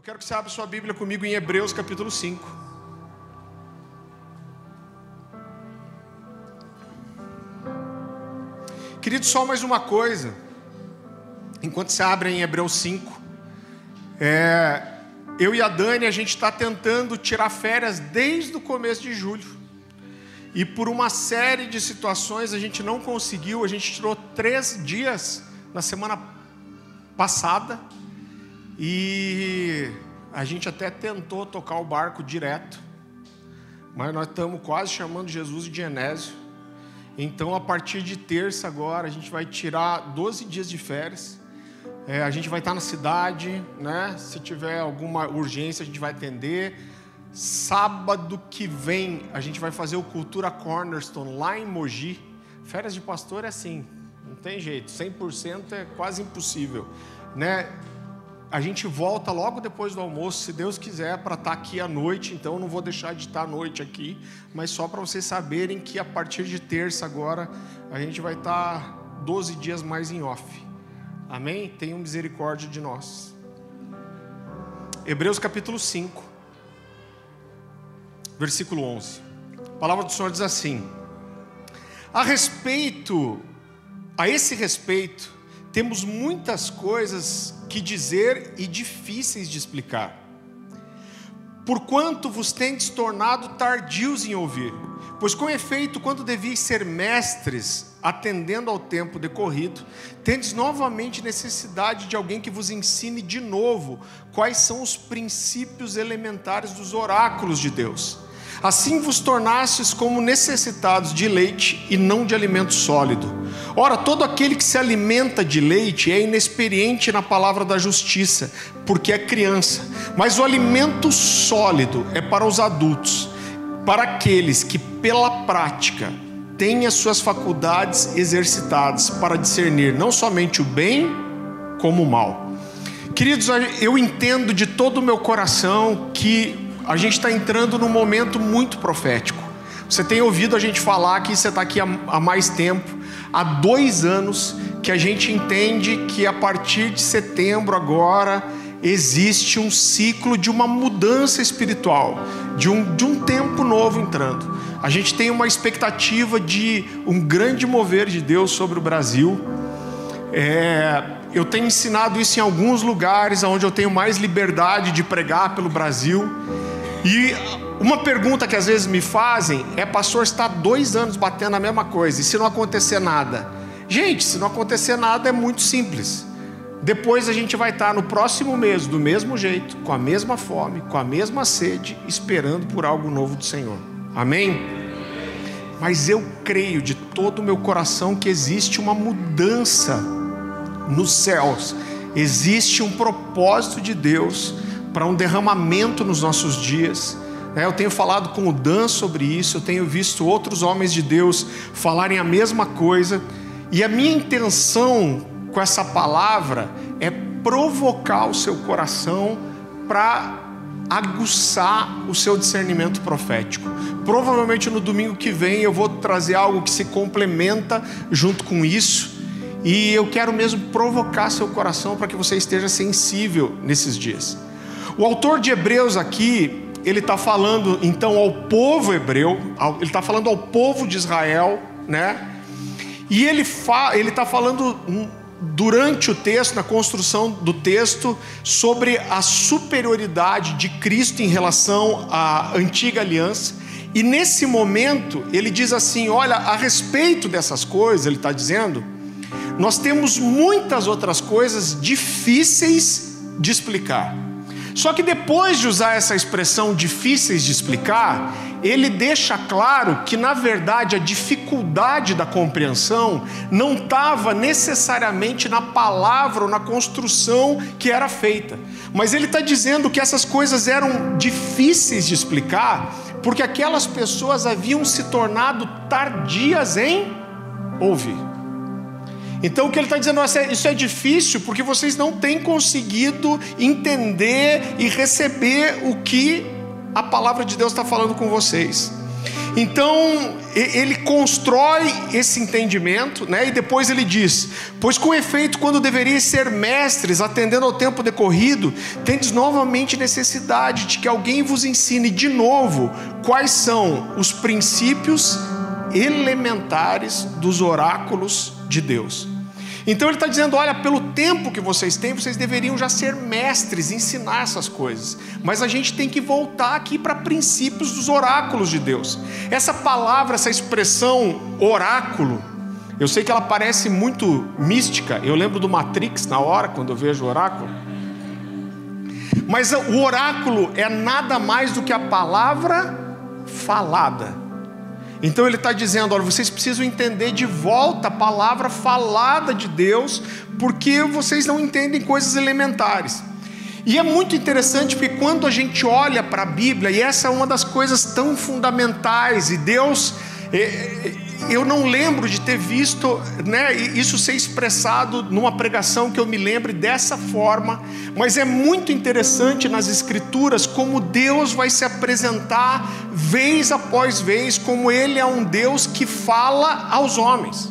Eu quero que você abra sua Bíblia comigo em Hebreus capítulo 5. Querido, só mais uma coisa. Enquanto você abre em Hebreus 5, é, eu e a Dani, a gente está tentando tirar férias desde o começo de julho. E por uma série de situações a gente não conseguiu, a gente tirou três dias na semana passada e a gente até tentou tocar o barco direto, mas nós estamos quase chamando Jesus de Genésio. Então, a partir de terça agora, a gente vai tirar 12 dias de férias. É, a gente vai estar na cidade, né? Se tiver alguma urgência, a gente vai atender. Sábado que vem, a gente vai fazer o Cultura Cornerstone lá em Mogi. Férias de pastor é assim, não tem jeito, 100% é quase impossível, né? A gente volta logo depois do almoço, se Deus quiser, para estar aqui à noite. Então, não vou deixar de estar à noite aqui, mas só para vocês saberem que a partir de terça agora, a gente vai estar 12 dias mais em off. Amém? Tenham misericórdia de nós. Hebreus capítulo 5, versículo 11. A palavra do Senhor diz assim: A respeito, a esse respeito, temos muitas coisas que dizer e difíceis de explicar. Porquanto vos tendes tornado tardios em ouvir, pois com efeito, quando devias ser mestres, atendendo ao tempo decorrido, tendes novamente necessidade de alguém que vos ensine de novo quais são os princípios elementares dos oráculos de Deus. Assim vos tornastes como necessitados de leite e não de alimento sólido. Ora, todo aquele que se alimenta de leite é inexperiente na palavra da justiça, porque é criança. Mas o alimento sólido é para os adultos, para aqueles que, pela prática, têm as suas faculdades exercitadas para discernir não somente o bem, como o mal. Queridos, eu entendo de todo o meu coração que a gente está entrando num momento muito profético. Você tem ouvido a gente falar que você está aqui há, há mais tempo, há dois anos, que a gente entende que a partir de setembro agora existe um ciclo de uma mudança espiritual, de um, de um tempo novo entrando. A gente tem uma expectativa de um grande mover de Deus sobre o Brasil. É, eu tenho ensinado isso em alguns lugares onde eu tenho mais liberdade de pregar pelo Brasil. E uma pergunta que às vezes me fazem é: pastor, está dois anos batendo a mesma coisa, e se não acontecer nada? Gente, se não acontecer nada é muito simples. Depois a gente vai estar no próximo mês do mesmo jeito, com a mesma fome, com a mesma sede, esperando por algo novo do Senhor. Amém? Mas eu creio de todo o meu coração que existe uma mudança nos céus, existe um propósito de Deus para um derramamento nos nossos dias. É, eu tenho falado com o Dan sobre isso, eu tenho visto outros homens de Deus falarem a mesma coisa, e a minha intenção com essa palavra é provocar o seu coração para aguçar o seu discernimento profético. Provavelmente no domingo que vem eu vou trazer algo que se complementa junto com isso, e eu quero mesmo provocar seu coração para que você esteja sensível nesses dias. O autor de Hebreus aqui, ele está falando então ao povo hebreu, ele está falando ao povo de Israel, né? E ele fa, está falando durante o texto, na construção do texto, sobre a superioridade de Cristo em relação à antiga aliança. E nesse momento ele diz assim: olha, a respeito dessas coisas, ele está dizendo, nós temos muitas outras coisas difíceis de explicar. Só que depois de usar essa expressão difíceis de explicar, ele deixa claro que, na verdade, a dificuldade da compreensão não estava necessariamente na palavra ou na construção que era feita, mas ele está dizendo que essas coisas eram difíceis de explicar, porque aquelas pessoas haviam se tornado tardias em ouvir. Então o que ele está dizendo é isso é difícil porque vocês não têm conseguido entender e receber o que a palavra de Deus está falando com vocês. Então, ele constrói esse entendimento, né? E depois ele diz: Pois com efeito, quando deveríeis ser mestres, atendendo ao tempo decorrido, tendes novamente necessidade de que alguém vos ensine de novo quais são os princípios elementares dos oráculos de Deus. Então ele está dizendo: olha, pelo tempo que vocês têm, vocês deveriam já ser mestres, ensinar essas coisas. Mas a gente tem que voltar aqui para princípios dos oráculos de Deus. Essa palavra, essa expressão oráculo, eu sei que ela parece muito mística. Eu lembro do Matrix na hora, quando eu vejo o oráculo. Mas o oráculo é nada mais do que a palavra falada. Então ele está dizendo: olha, vocês precisam entender de volta a palavra falada de Deus, porque vocês não entendem coisas elementares. E é muito interessante porque quando a gente olha para a Bíblia, e essa é uma das coisas tão fundamentais, e Deus é, é, eu não lembro de ter visto né, isso ser expressado numa pregação que eu me lembre dessa forma, mas é muito interessante nas Escrituras como Deus vai se apresentar vez após vez, como Ele é um Deus que fala aos homens.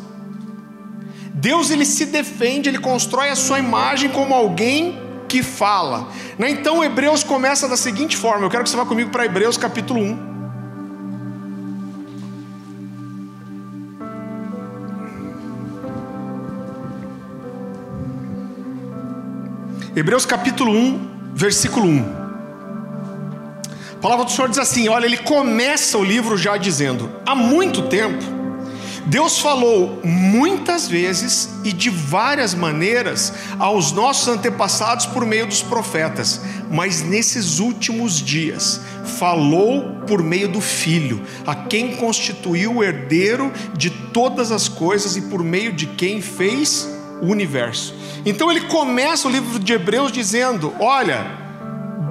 Deus ele se defende, ele constrói a sua imagem como alguém que fala. Né? Então Hebreus começa da seguinte forma: eu quero que você vá comigo para Hebreus capítulo 1. Hebreus capítulo 1, versículo 1. A palavra do Senhor diz assim: olha, ele começa o livro já dizendo: há muito tempo, Deus falou muitas vezes e de várias maneiras aos nossos antepassados por meio dos profetas, mas nesses últimos dias falou por meio do Filho, a quem constituiu o herdeiro de todas as coisas e por meio de quem fez o universo. Então ele começa o livro de Hebreus dizendo: Olha,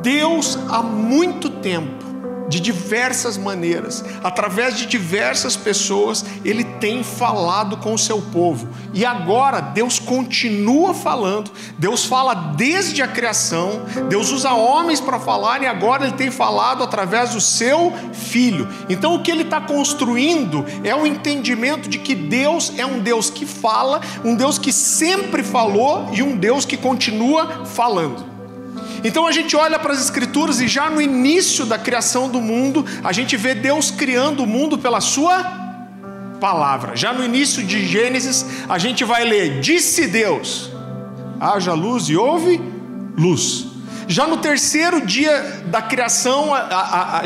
Deus há muito tempo de diversas maneiras, através de diversas pessoas, ele tem falado com o seu povo. E agora Deus continua falando. Deus fala desde a criação, Deus usa homens para falar e agora ele tem falado através do seu filho. Então o que ele está construindo é o entendimento de que Deus é um Deus que fala, um Deus que sempre falou e um Deus que continua falando. Então a gente olha para as Escrituras e já no início da criação do mundo, a gente vê Deus criando o mundo pela Sua palavra. Já no início de Gênesis, a gente vai ler: Disse Deus, haja luz e houve luz. Já no terceiro dia da criação,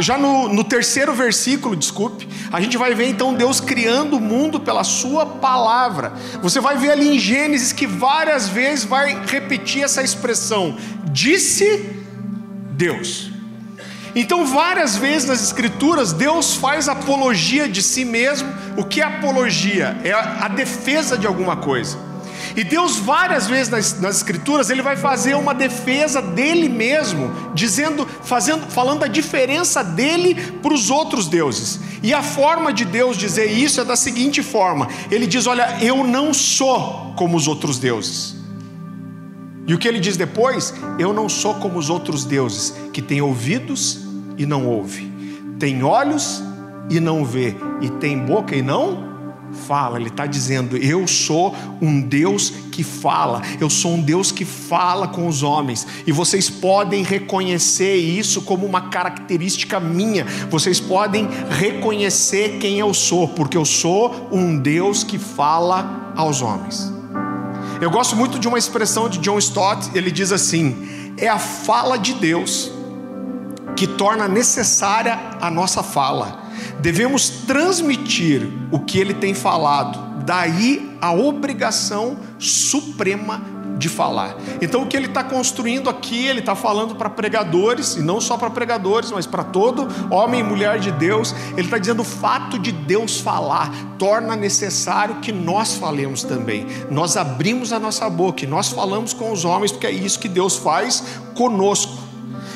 já no, no, terceiro versículo, desculpe, a gente vai ver então Deus criando o mundo pela Sua palavra. Você vai ver ali em Gênesis que várias vezes vai repetir essa expressão: disse Deus. Então, várias vezes nas Escrituras, Deus faz apologia de si mesmo. O que é apologia? É a defesa de alguma coisa. E Deus, várias vezes nas, nas, Escrituras, Ele vai fazer uma defesa dele mesmo, dizendo, fazendo, falando a diferença dele para os outros deuses. E a forma de Deus dizer isso é da seguinte forma: Ele diz: Olha, eu não sou como os outros deuses. E o que ele diz depois? Eu não sou como os outros deuses, que têm ouvidos e não ouve, tem olhos e não vê, e tem boca e não fala. Ele está dizendo: Eu sou um Deus que fala, eu sou um Deus que fala com os homens, e vocês podem reconhecer isso como uma característica minha, vocês podem reconhecer quem eu sou, porque eu sou um Deus que fala aos homens. Eu gosto muito de uma expressão de John Stott, ele diz assim: é a fala de Deus que torna necessária a nossa fala. Devemos transmitir o que ele tem falado, daí a obrigação suprema de falar. Então, o que ele está construindo aqui, ele está falando para pregadores, e não só para pregadores, mas para todo homem e mulher de Deus. Ele está dizendo: o fato de Deus falar torna necessário que nós falemos também. Nós abrimos a nossa boca e nós falamos com os homens, porque é isso que Deus faz conosco.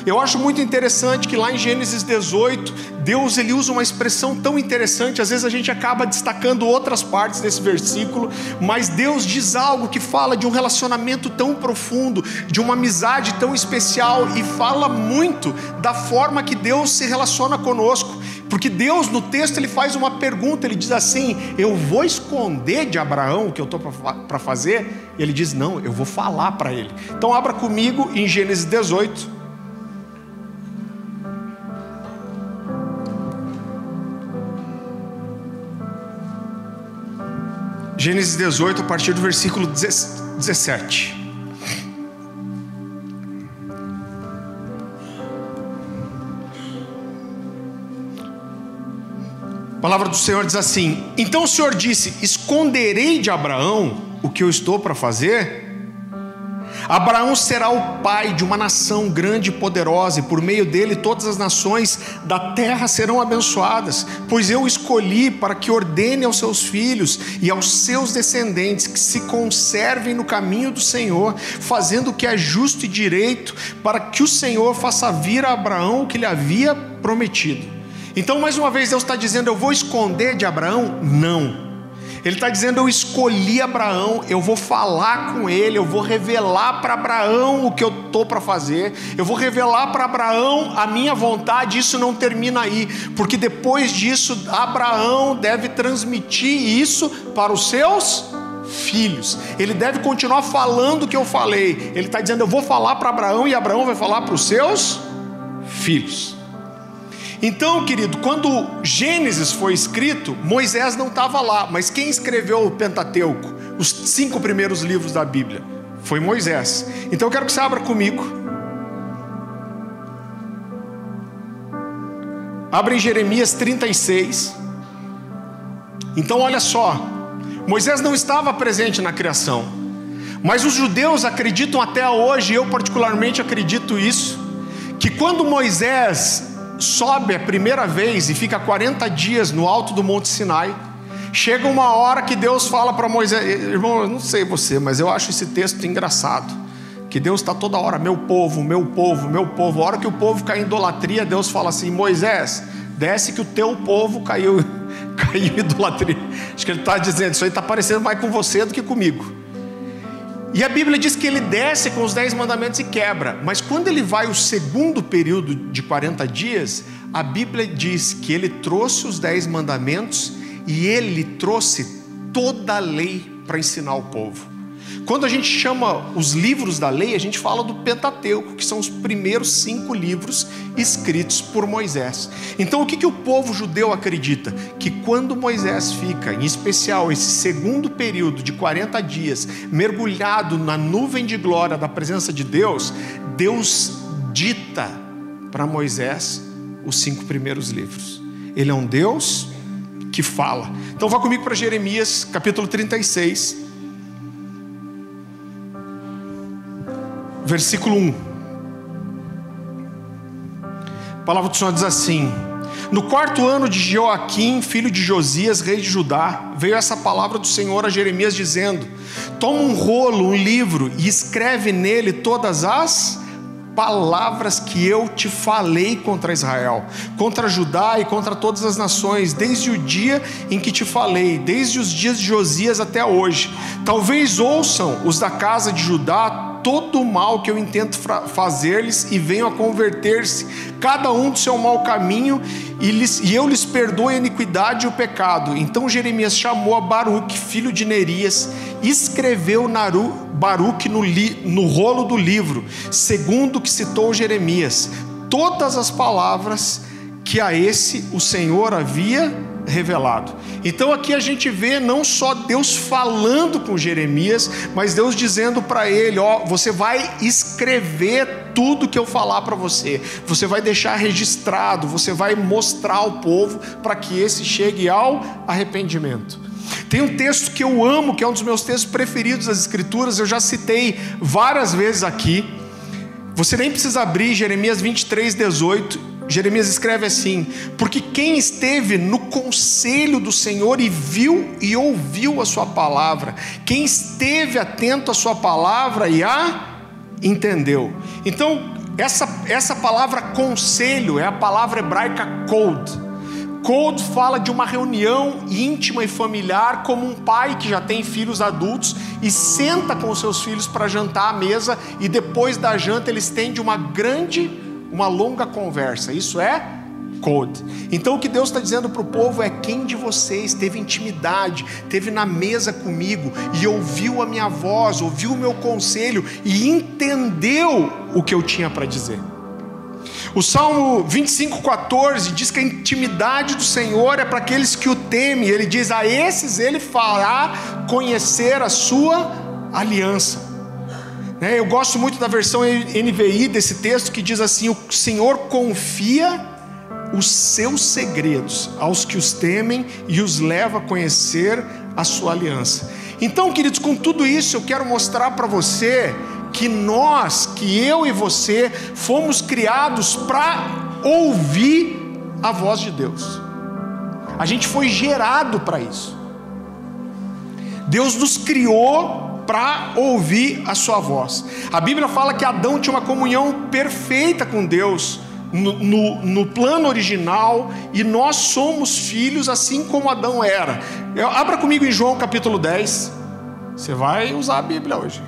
Eu acho muito interessante que lá em Gênesis 18, Deus ele usa uma expressão tão interessante, às vezes a gente acaba destacando outras partes desse versículo, mas Deus diz algo que fala de um relacionamento tão profundo, de uma amizade tão especial e fala muito da forma que Deus se relaciona conosco. Porque Deus no texto ele faz uma pergunta, ele diz assim: "Eu vou esconder de Abraão o que eu estou para fazer?" E ele diz: "Não, eu vou falar para ele". Então abra comigo em Gênesis 18. Gênesis 18, a partir do versículo 17. A palavra do Senhor diz assim: Então o Senhor disse: Esconderei de Abraão o que eu estou para fazer? Abraão será o pai de uma nação grande e poderosa, e por meio dele todas as nações da terra serão abençoadas, pois eu escolhi para que ordene aos seus filhos e aos seus descendentes que se conservem no caminho do Senhor, fazendo o que é justo e direito, para que o Senhor faça vir a Abraão o que lhe havia prometido. Então, mais uma vez, Deus está dizendo: Eu vou esconder de Abraão? Não. Ele está dizendo: Eu escolhi Abraão, eu vou falar com ele, eu vou revelar para Abraão o que eu estou para fazer, eu vou revelar para Abraão a minha vontade. Isso não termina aí, porque depois disso, Abraão deve transmitir isso para os seus filhos. Ele deve continuar falando o que eu falei. Ele está dizendo: Eu vou falar para Abraão e Abraão vai falar para os seus filhos. Então, querido, quando Gênesis foi escrito, Moisés não estava lá, mas quem escreveu o Pentateuco, os cinco primeiros livros da Bíblia? Foi Moisés. Então eu quero que você abra comigo. Abra em Jeremias 36. Então olha só, Moisés não estava presente na criação, mas os judeus acreditam até hoje, eu particularmente acredito isso, que quando Moisés sobe a primeira vez e fica 40 dias no alto do Monte Sinai. Chega uma hora que Deus fala para Moisés, irmão, eu não sei você, mas eu acho esse texto engraçado. Que Deus está toda hora, meu povo, meu povo, meu povo. A hora que o povo cai em idolatria, Deus fala assim: Moisés, desce que o teu povo caiu, caiu em idolatria. Acho que ele está dizendo, isso aí está parecendo mais com você do que comigo. E a Bíblia diz que ele desce com os dez mandamentos e quebra. Mas quando ele vai o segundo período de 40 dias, a Bíblia diz que ele trouxe os dez mandamentos e ele trouxe toda a lei para ensinar o povo. Quando a gente chama os livros da lei, a gente fala do Pentateuco, que são os primeiros cinco livros escritos por Moisés. Então, o que, que o povo judeu acredita? Que quando Moisés fica, em especial esse segundo período de 40 dias, mergulhado na nuvem de glória da presença de Deus, Deus dita para Moisés os cinco primeiros livros. Ele é um Deus que fala. Então, vá comigo para Jeremias, capítulo 36. Versículo 1. A palavra do Senhor diz assim: No quarto ano de Joaquim, filho de Josias, rei de Judá, veio essa palavra do Senhor a Jeremias dizendo: Toma um rolo, um livro e escreve nele todas as palavras que eu te falei contra Israel, contra Judá e contra todas as nações, desde o dia em que te falei, desde os dias de Josias até hoje. Talvez ouçam os da casa de Judá todo o mal que eu intento fazer-lhes e venham a converter-se, cada um do seu mau caminho, e, lhes, e eu lhes perdoo a iniquidade e o pecado. Então Jeremias chamou a Baruque, filho de Nerias, e escreveu Naru, Baruque no, li, no rolo do livro, segundo o que citou Jeremias, todas as palavras que a esse o Senhor havia revelado. Então aqui a gente vê não só Deus falando com Jeremias, mas Deus dizendo para ele: Ó, você vai escrever tudo que eu falar para você, você vai deixar registrado, você vai mostrar ao povo para que esse chegue ao arrependimento. Tem um texto que eu amo, que é um dos meus textos preferidos das Escrituras, eu já citei várias vezes aqui. Você nem precisa abrir Jeremias 23, 18 Jeremias escreve assim: Porque quem esteve no conselho do Senhor e viu e ouviu a Sua palavra, quem esteve atento à Sua palavra e a entendeu. Então, essa, essa palavra conselho é a palavra hebraica code. Code fala de uma reunião íntima e familiar, como um pai que já tem filhos adultos e senta com seus filhos para jantar à mesa, e depois da janta ele estende uma grande uma longa conversa. Isso é Code. Então o que Deus está dizendo para o povo é: quem de vocês teve intimidade, teve na mesa comigo e ouviu a minha voz, ouviu o meu conselho e entendeu o que eu tinha para dizer? O Salmo 25,14 diz que a intimidade do Senhor é para aqueles que o temem. Ele diz: a esses ele fará conhecer a sua aliança. Né, eu gosto muito da versão NVI desse texto que diz assim: O Senhor confia os seus segredos aos que os temem e os leva a conhecer a sua aliança. Então, queridos, com tudo isso eu quero mostrar para você que nós, que eu e você, fomos criados para ouvir a voz de Deus. A gente foi gerado para isso. Deus nos criou para ouvir a sua voz. A Bíblia fala que Adão tinha uma comunhão perfeita com Deus. No, no, no, plano original, e nós somos filhos assim como Adão era. Abra comigo em João capítulo 10. Você vai usar a Bíblia hoje.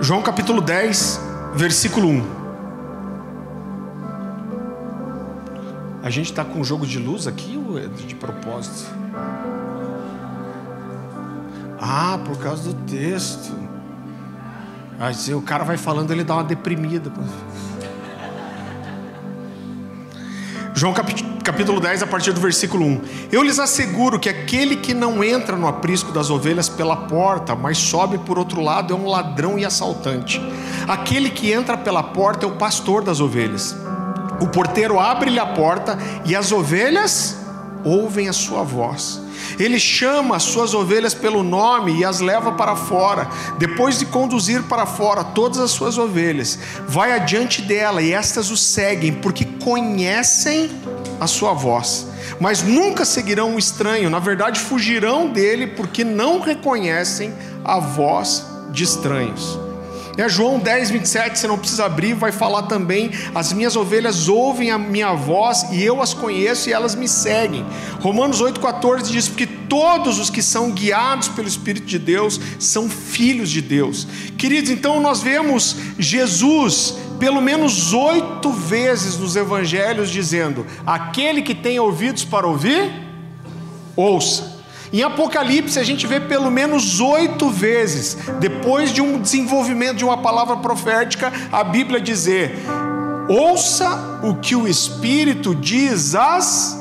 João capítulo 10, versículo 1. A gente está com um jogo de luz aqui é de propósito? Ah, por causa do texto. Aí o cara vai falando, ele dá uma deprimida. João capítulo 10, a partir do versículo 1. Eu lhes asseguro que aquele que não entra no aprisco das ovelhas pela porta, mas sobe por outro lado, é um ladrão e assaltante. Aquele que entra pela porta é o pastor das ovelhas. O porteiro abre-lhe a porta e as ovelhas ouvem a sua voz. Ele chama as suas ovelhas pelo nome e as leva para fora. Depois de conduzir para fora todas as suas ovelhas, vai adiante dela e estas o seguem, porque conhecem a sua voz. Mas nunca seguirão o estranho, na verdade, fugirão dele, porque não reconhecem a voz de estranhos. É João 10, 27, você não precisa abrir, vai falar também: as minhas ovelhas ouvem a minha voz e eu as conheço e elas me seguem. Romanos 8,14 diz: porque todos os que são guiados pelo Espírito de Deus são filhos de Deus. Queridos, então nós vemos Jesus pelo menos oito vezes nos evangelhos dizendo: aquele que tem ouvidos para ouvir, ouça. Em Apocalipse, a gente vê pelo menos oito vezes, depois de um desenvolvimento de uma palavra profética, a Bíblia dizer: ouça o que o Espírito diz às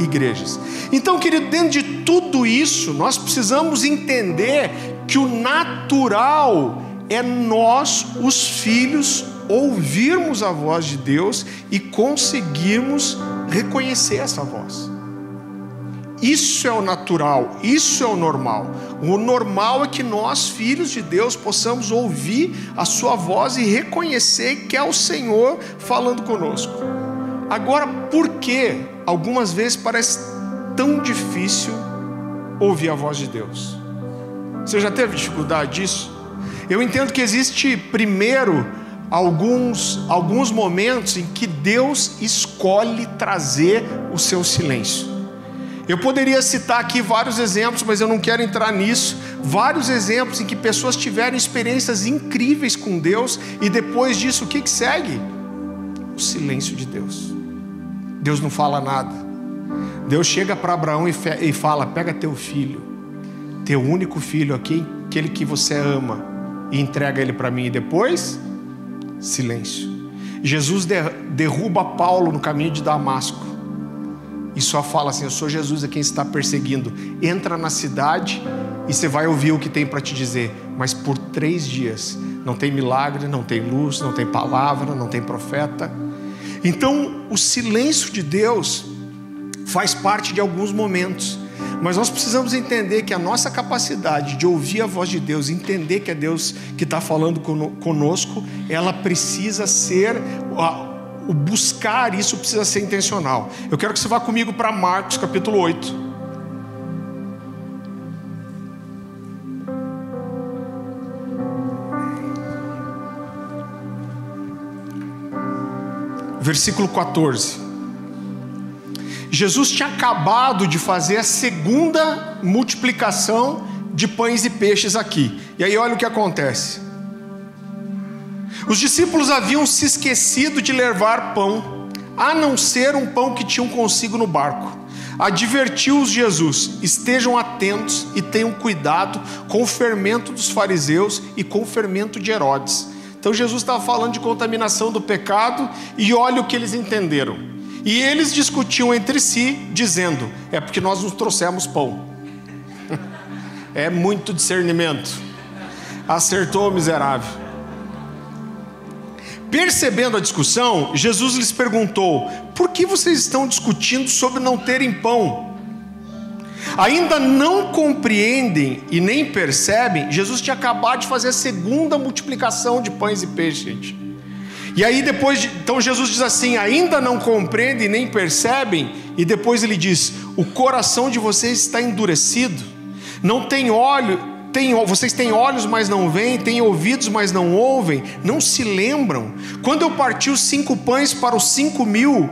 igrejas. Então, querido, dentro de tudo isso, nós precisamos entender que o natural é nós, os filhos, ouvirmos a voz de Deus e conseguirmos reconhecer essa voz. Isso é o natural, isso é o normal. O normal é que nós, filhos de Deus, possamos ouvir a Sua voz e reconhecer que é o Senhor falando conosco. Agora, por que algumas vezes parece tão difícil ouvir a voz de Deus? Você já teve dificuldade disso? Eu entendo que existe primeiro alguns, alguns momentos em que Deus escolhe trazer o seu silêncio. Eu poderia citar aqui vários exemplos, mas eu não quero entrar nisso. Vários exemplos em que pessoas tiveram experiências incríveis com Deus e depois disso o que, que segue? O silêncio de Deus. Deus não fala nada. Deus chega para Abraão e fala: pega teu filho, teu único filho aqui, aquele que você ama, e entrega ele para mim. E depois, silêncio. Jesus derruba Paulo no caminho de Damasco e só fala assim: Eu sou Jesus a quem está perseguindo. Entra na cidade e você vai ouvir o que tem para te dizer. Mas por três dias não tem milagre, não tem luz, não tem palavra, não tem profeta. Então, o silêncio de Deus faz parte de alguns momentos. Mas nós precisamos entender que a nossa capacidade de ouvir a voz de Deus, entender que é Deus que está falando conosco, ela precisa ser o buscar isso precisa ser intencional. Eu quero que você vá comigo para Marcos capítulo 8. Versículo 14. Jesus tinha acabado de fazer a segunda multiplicação de pães e peixes aqui. E aí olha o que acontece. Os discípulos haviam se esquecido de levar pão, a não ser um pão que tinham consigo no barco. Advertiu-os Jesus: estejam atentos e tenham cuidado com o fermento dos fariseus e com o fermento de Herodes. Então Jesus estava falando de contaminação do pecado e olha o que eles entenderam. E eles discutiam entre si, dizendo: é porque nós nos trouxemos pão. é muito discernimento. Acertou, miserável. Percebendo a discussão, Jesus lhes perguntou: Por que vocês estão discutindo sobre não terem pão? Ainda não compreendem e nem percebem, Jesus tinha acabado de fazer a segunda multiplicação de pães e peixes, gente. E aí depois, de, então Jesus diz assim: ainda não compreendem nem percebem, e depois ele diz: o coração de vocês está endurecido, não tem óleo, tem, vocês têm olhos, mas não veem, têm ouvidos, mas não ouvem, não se lembram. Quando eu parti os cinco pães para os cinco mil,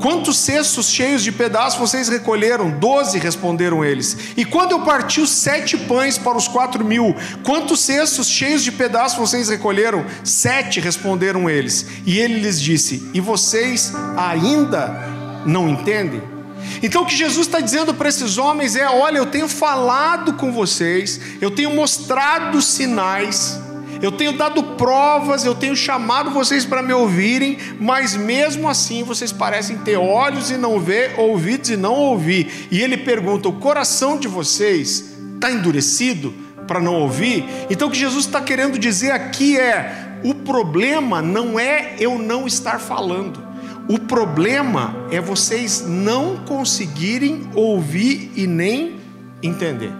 quantos cestos cheios de pedaços vocês recolheram? Doze, responderam eles. E quando eu parti os sete pães para os quatro mil, quantos cestos cheios de pedaços vocês recolheram? Sete, responderam eles. E ele lhes disse: E vocês ainda não entendem? Então o que Jesus está dizendo para esses homens é: olha, eu tenho falado com vocês, eu tenho mostrado sinais, eu tenho dado provas, eu tenho chamado vocês para me ouvirem, mas mesmo assim vocês parecem ter olhos e não ver, ouvidos e não ouvir. E ele pergunta: o coração de vocês está endurecido para não ouvir? Então o que Jesus está querendo dizer aqui é: o problema não é eu não estar falando. O problema é vocês não conseguirem ouvir e nem entender.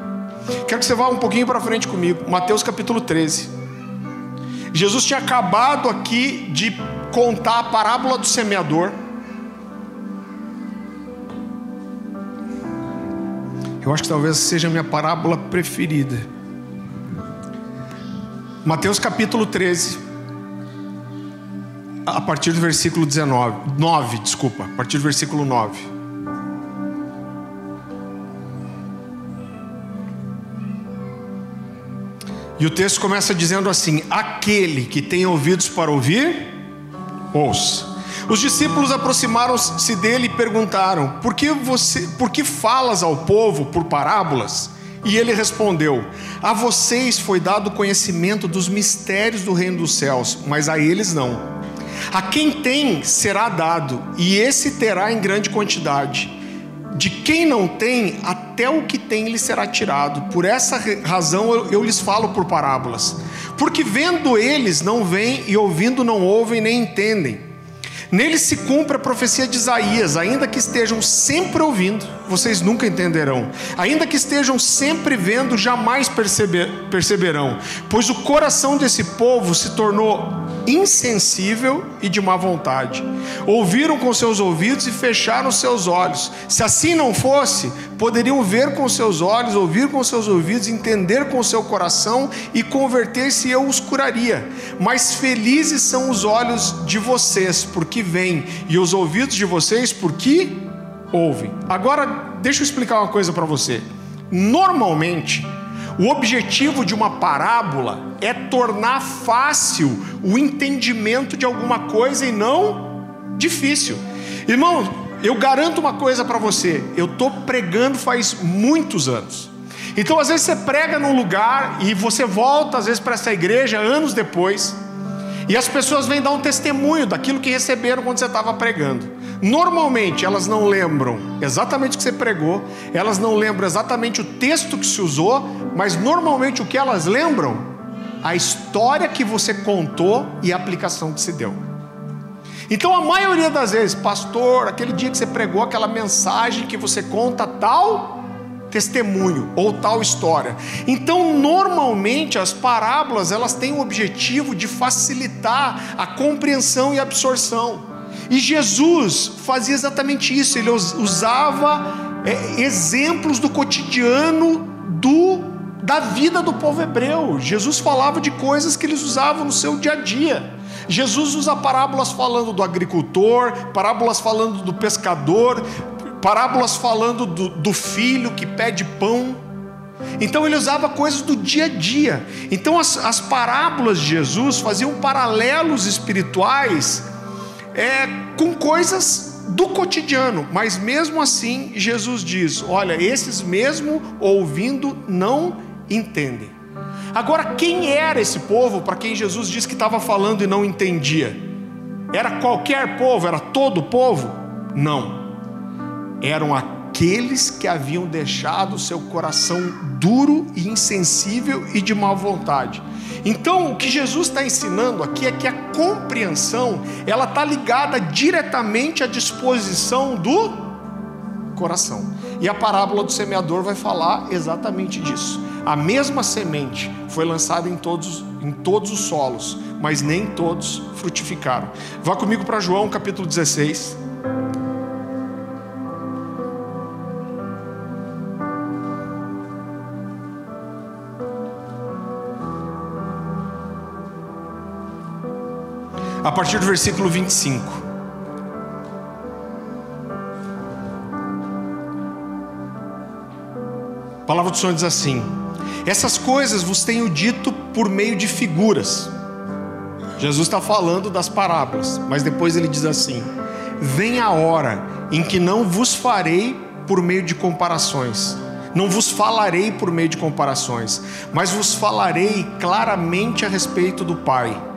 Quero que você vá um pouquinho para frente comigo, Mateus capítulo 13. Jesus tinha acabado aqui de contar a parábola do semeador. Eu acho que talvez seja a minha parábola preferida. Mateus capítulo 13 a partir do versículo 19, 9, desculpa, a partir do versículo 9. E o texto começa dizendo assim: Aquele que tem ouvidos para ouvir, ouça. Os discípulos aproximaram-se dele e perguntaram: Por que você, por que falas ao povo por parábolas? E ele respondeu: A vocês foi dado conhecimento dos mistérios do reino dos céus, mas a eles não. A quem tem será dado, e esse terá em grande quantidade. De quem não tem, até o que tem lhe será tirado. Por essa razão eu, eu lhes falo por parábolas. Porque vendo eles não veem, e ouvindo não ouvem nem entendem. Nele se cumpre a profecia de Isaías: ainda que estejam sempre ouvindo, vocês nunca entenderão. Ainda que estejam sempre vendo, jamais perceber, perceberão. Pois o coração desse povo se tornou insensível e de má vontade. Ouviram com seus ouvidos e fecharam seus olhos. Se assim não fosse, poderiam ver com seus olhos, ouvir com seus ouvidos, entender com seu coração e converter-se eu os curaria. Mas felizes são os olhos de vocês, porque veem, e os ouvidos de vocês, porque ouvem. Agora, deixa eu explicar uma coisa para você. Normalmente, o objetivo de uma parábola é tornar fácil o entendimento de alguma coisa e não difícil. Irmão, eu garanto uma coisa para você: eu estou pregando faz muitos anos. Então, às vezes, você prega num lugar e você volta, às vezes, para essa igreja anos depois, e as pessoas vêm dar um testemunho daquilo que receberam quando você estava pregando. Normalmente elas não lembram exatamente o que você pregou, elas não lembram exatamente o texto que se usou, mas normalmente o que elas lembram? A história que você contou e a aplicação que se deu. Então a maioria das vezes, pastor, aquele dia que você pregou aquela mensagem que você conta tal testemunho ou tal história. Então, normalmente as parábolas, elas têm o objetivo de facilitar a compreensão e absorção. E Jesus fazia exatamente isso, ele usava é, exemplos do cotidiano do, da vida do povo hebreu. Jesus falava de coisas que eles usavam no seu dia a dia. Jesus usa parábolas falando do agricultor, parábolas falando do pescador, parábolas falando do, do filho que pede pão. Então ele usava coisas do dia a dia. Então as, as parábolas de Jesus faziam paralelos espirituais é, com coisas do cotidiano, mas mesmo assim Jesus diz: olha, esses mesmo ouvindo não entendem. Agora, quem era esse povo para quem Jesus disse que estava falando e não entendia? Era qualquer povo? Era todo povo? Não. Eram aqueles que haviam deixado seu coração duro e insensível e de má vontade. Então, o que Jesus está ensinando aqui é que a compreensão ela está ligada diretamente à disposição do coração. E a parábola do semeador vai falar exatamente disso. A mesma semente foi lançada em todos, em todos os solos, mas nem todos frutificaram. Vá comigo para João capítulo 16. A partir do versículo 25. A palavra do Senhor diz assim: essas coisas vos tenho dito por meio de figuras. Jesus está falando das parábolas, mas depois ele diz assim: Vem a hora em que não vos farei por meio de comparações, não vos falarei por meio de comparações, mas vos falarei claramente a respeito do Pai.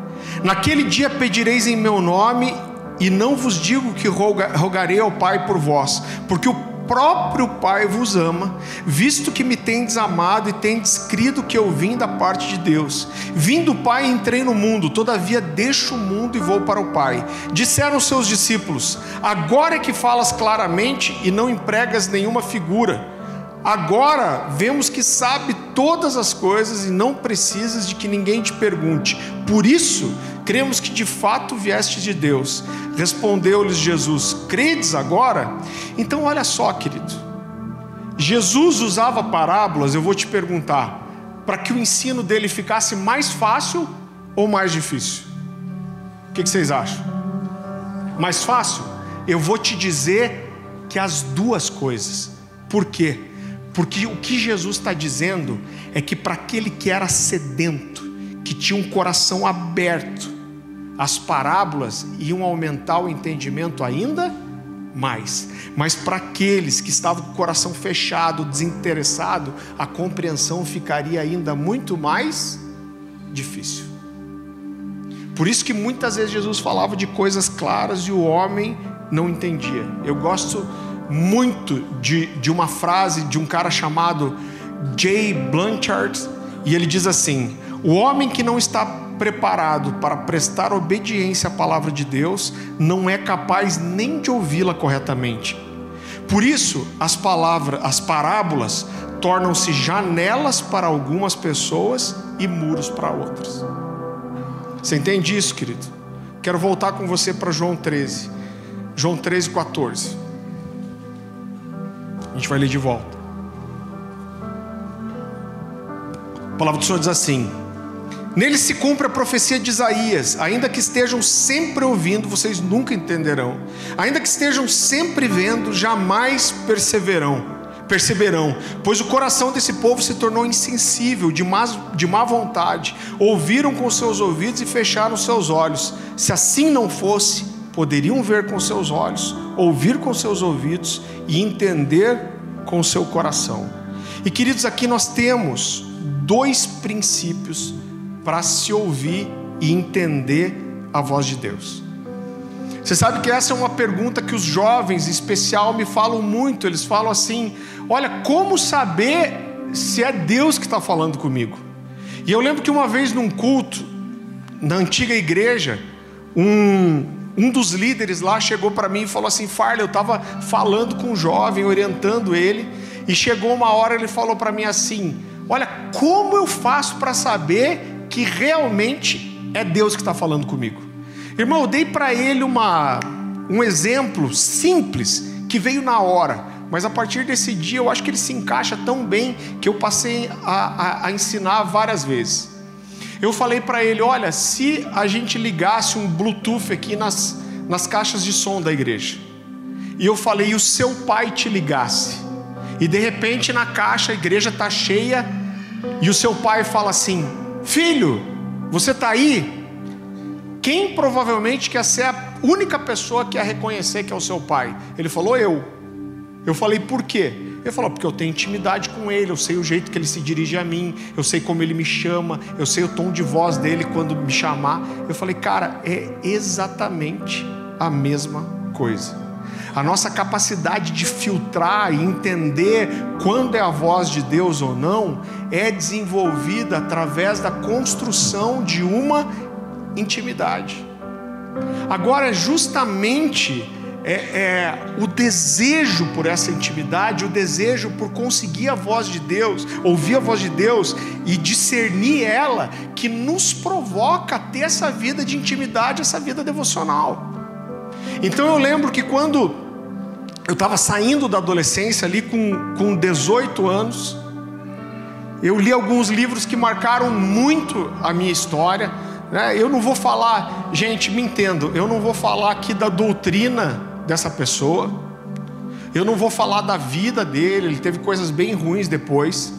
Naquele dia pedireis em meu nome, e não vos digo que rogarei ao Pai por vós, porque o próprio Pai vos ama, visto que me tendes amado e tendes crido que eu vim da parte de Deus. Vindo o Pai, entrei no mundo, todavia deixo o mundo e vou para o Pai. Disseram seus discípulos: Agora é que falas claramente e não empregas nenhuma figura. Agora vemos que sabe todas as coisas e não precisas de que ninguém te pergunte. Por isso, cremos que de fato vieste de Deus. Respondeu-lhes Jesus: Credes agora? Então, olha só, querido. Jesus usava parábolas, eu vou te perguntar, para que o ensino dele ficasse mais fácil ou mais difícil? O que vocês acham? Mais fácil? Eu vou te dizer que as duas coisas. Por quê? Porque o que Jesus está dizendo é que para aquele que era sedento, que tinha um coração aberto, as parábolas iam aumentar o entendimento ainda mais. Mas para aqueles que estavam com o coração fechado, desinteressado, a compreensão ficaria ainda muito mais difícil. Por isso que muitas vezes Jesus falava de coisas claras e o homem não entendia. Eu gosto muito de, de uma frase de um cara chamado Jay Blanchard, e ele diz assim: O homem que não está preparado para prestar obediência à palavra de Deus não é capaz nem de ouvi-la corretamente. Por isso, as palavras, as parábolas tornam-se janelas para algumas pessoas e muros para outras. Você entende isso, querido? Quero voltar com você para João 13. João 13, 14. A gente vai ler de volta. A palavra do Senhor diz assim: Nele se cumpre a profecia de Isaías: ainda que estejam sempre ouvindo, vocês nunca entenderão. Ainda que estejam sempre vendo, jamais perseverão. Perceberão, pois o coração desse povo se tornou insensível, de má, de má vontade. Ouviram com seus ouvidos e fecharam seus olhos. Se assim não fosse, poderiam ver com seus olhos, ouvir com seus ouvidos e entender com seu coração. E queridos, aqui nós temos dois princípios para se ouvir e entender a voz de Deus. Você sabe que essa é uma pergunta que os jovens, em especial, me falam muito. Eles falam assim: Olha, como saber se é Deus que está falando comigo? E eu lembro que uma vez num culto, na antiga igreja, um, um dos líderes lá chegou para mim e falou assim: Farley, eu estava falando com um jovem, orientando ele, e chegou uma hora ele falou para mim assim: Olha, como eu faço para saber que realmente é Deus que está falando comigo. Irmão, eu dei para ele uma, um exemplo simples que veio na hora, mas a partir desse dia eu acho que ele se encaixa tão bem que eu passei a, a, a ensinar várias vezes. Eu falei para ele: olha, se a gente ligasse um Bluetooth aqui nas, nas caixas de som da igreja e eu falei: e o seu pai te ligasse? E de repente na caixa a igreja está cheia e o seu pai fala assim: Filho, você está aí? Quem provavelmente quer ser a única pessoa que ia reconhecer que é o seu pai? Ele falou: Eu. Eu falei: Por quê? Ele falou: Porque eu tenho intimidade com ele, eu sei o jeito que ele se dirige a mim, eu sei como ele me chama, eu sei o tom de voz dele quando me chamar. Eu falei: Cara, é exatamente a mesma coisa. A nossa capacidade de filtrar e entender quando é a voz de Deus ou não é desenvolvida através da construção de uma intimidade. Agora, justamente é, é, o desejo por essa intimidade, o desejo por conseguir a voz de Deus, ouvir a voz de Deus e discernir ela, que nos provoca a ter essa vida de intimidade, essa vida devocional. Então eu lembro que quando eu estava saindo da adolescência ali com, com 18 anos, eu li alguns livros que marcaram muito a minha história. Né? Eu não vou falar, gente, me entendo, eu não vou falar aqui da doutrina dessa pessoa, eu não vou falar da vida dele, ele teve coisas bem ruins depois,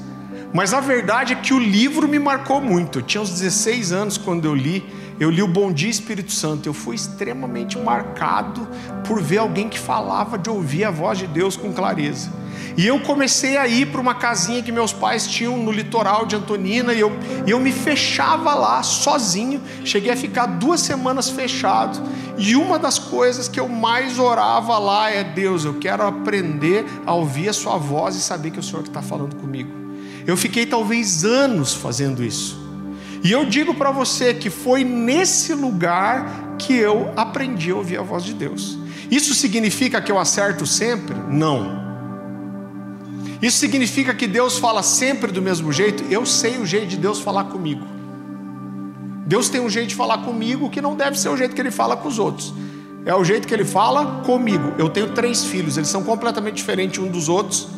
mas a verdade é que o livro me marcou muito. Eu tinha uns 16 anos quando eu li, eu li o Bom Dia Espírito Santo. Eu fui extremamente marcado por ver alguém que falava de ouvir a voz de Deus com clareza. E eu comecei a ir para uma casinha que meus pais tinham no litoral de Antonina, e eu, e eu me fechava lá sozinho. Cheguei a ficar duas semanas fechado. E uma das coisas que eu mais orava lá é: Deus, eu quero aprender a ouvir a Sua voz e saber que é o Senhor que está falando comigo. Eu fiquei talvez anos fazendo isso. E eu digo para você que foi nesse lugar que eu aprendi a ouvir a voz de Deus. Isso significa que eu acerto sempre? Não. Isso significa que Deus fala sempre do mesmo jeito? Eu sei o jeito de Deus falar comigo. Deus tem um jeito de falar comigo que não deve ser o jeito que ele fala com os outros. É o jeito que ele fala comigo. Eu tenho três filhos, eles são completamente diferentes um dos outros,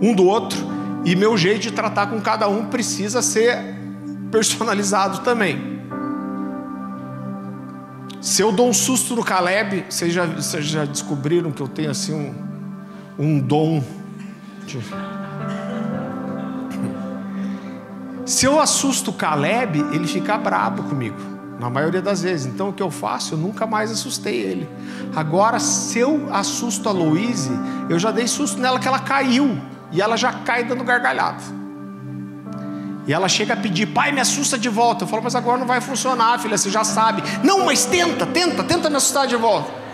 um do outro, e meu jeito de tratar com cada um precisa ser personalizado também. Se eu dou um susto no Caleb, vocês já, vocês já descobriram que eu tenho assim um, um dom se eu assusto o Caleb, ele fica brabo comigo, na maioria das vezes. Então o que eu faço? Eu nunca mais assustei ele. Agora, se eu assusto a Louise, eu já dei susto nela que ela caiu. E ela já cai dando gargalhada. E ela chega a pedir, pai, me assusta de volta. Eu falo, mas agora não vai funcionar, filha, você já sabe. Não, mas tenta, tenta, tenta me assustar de volta.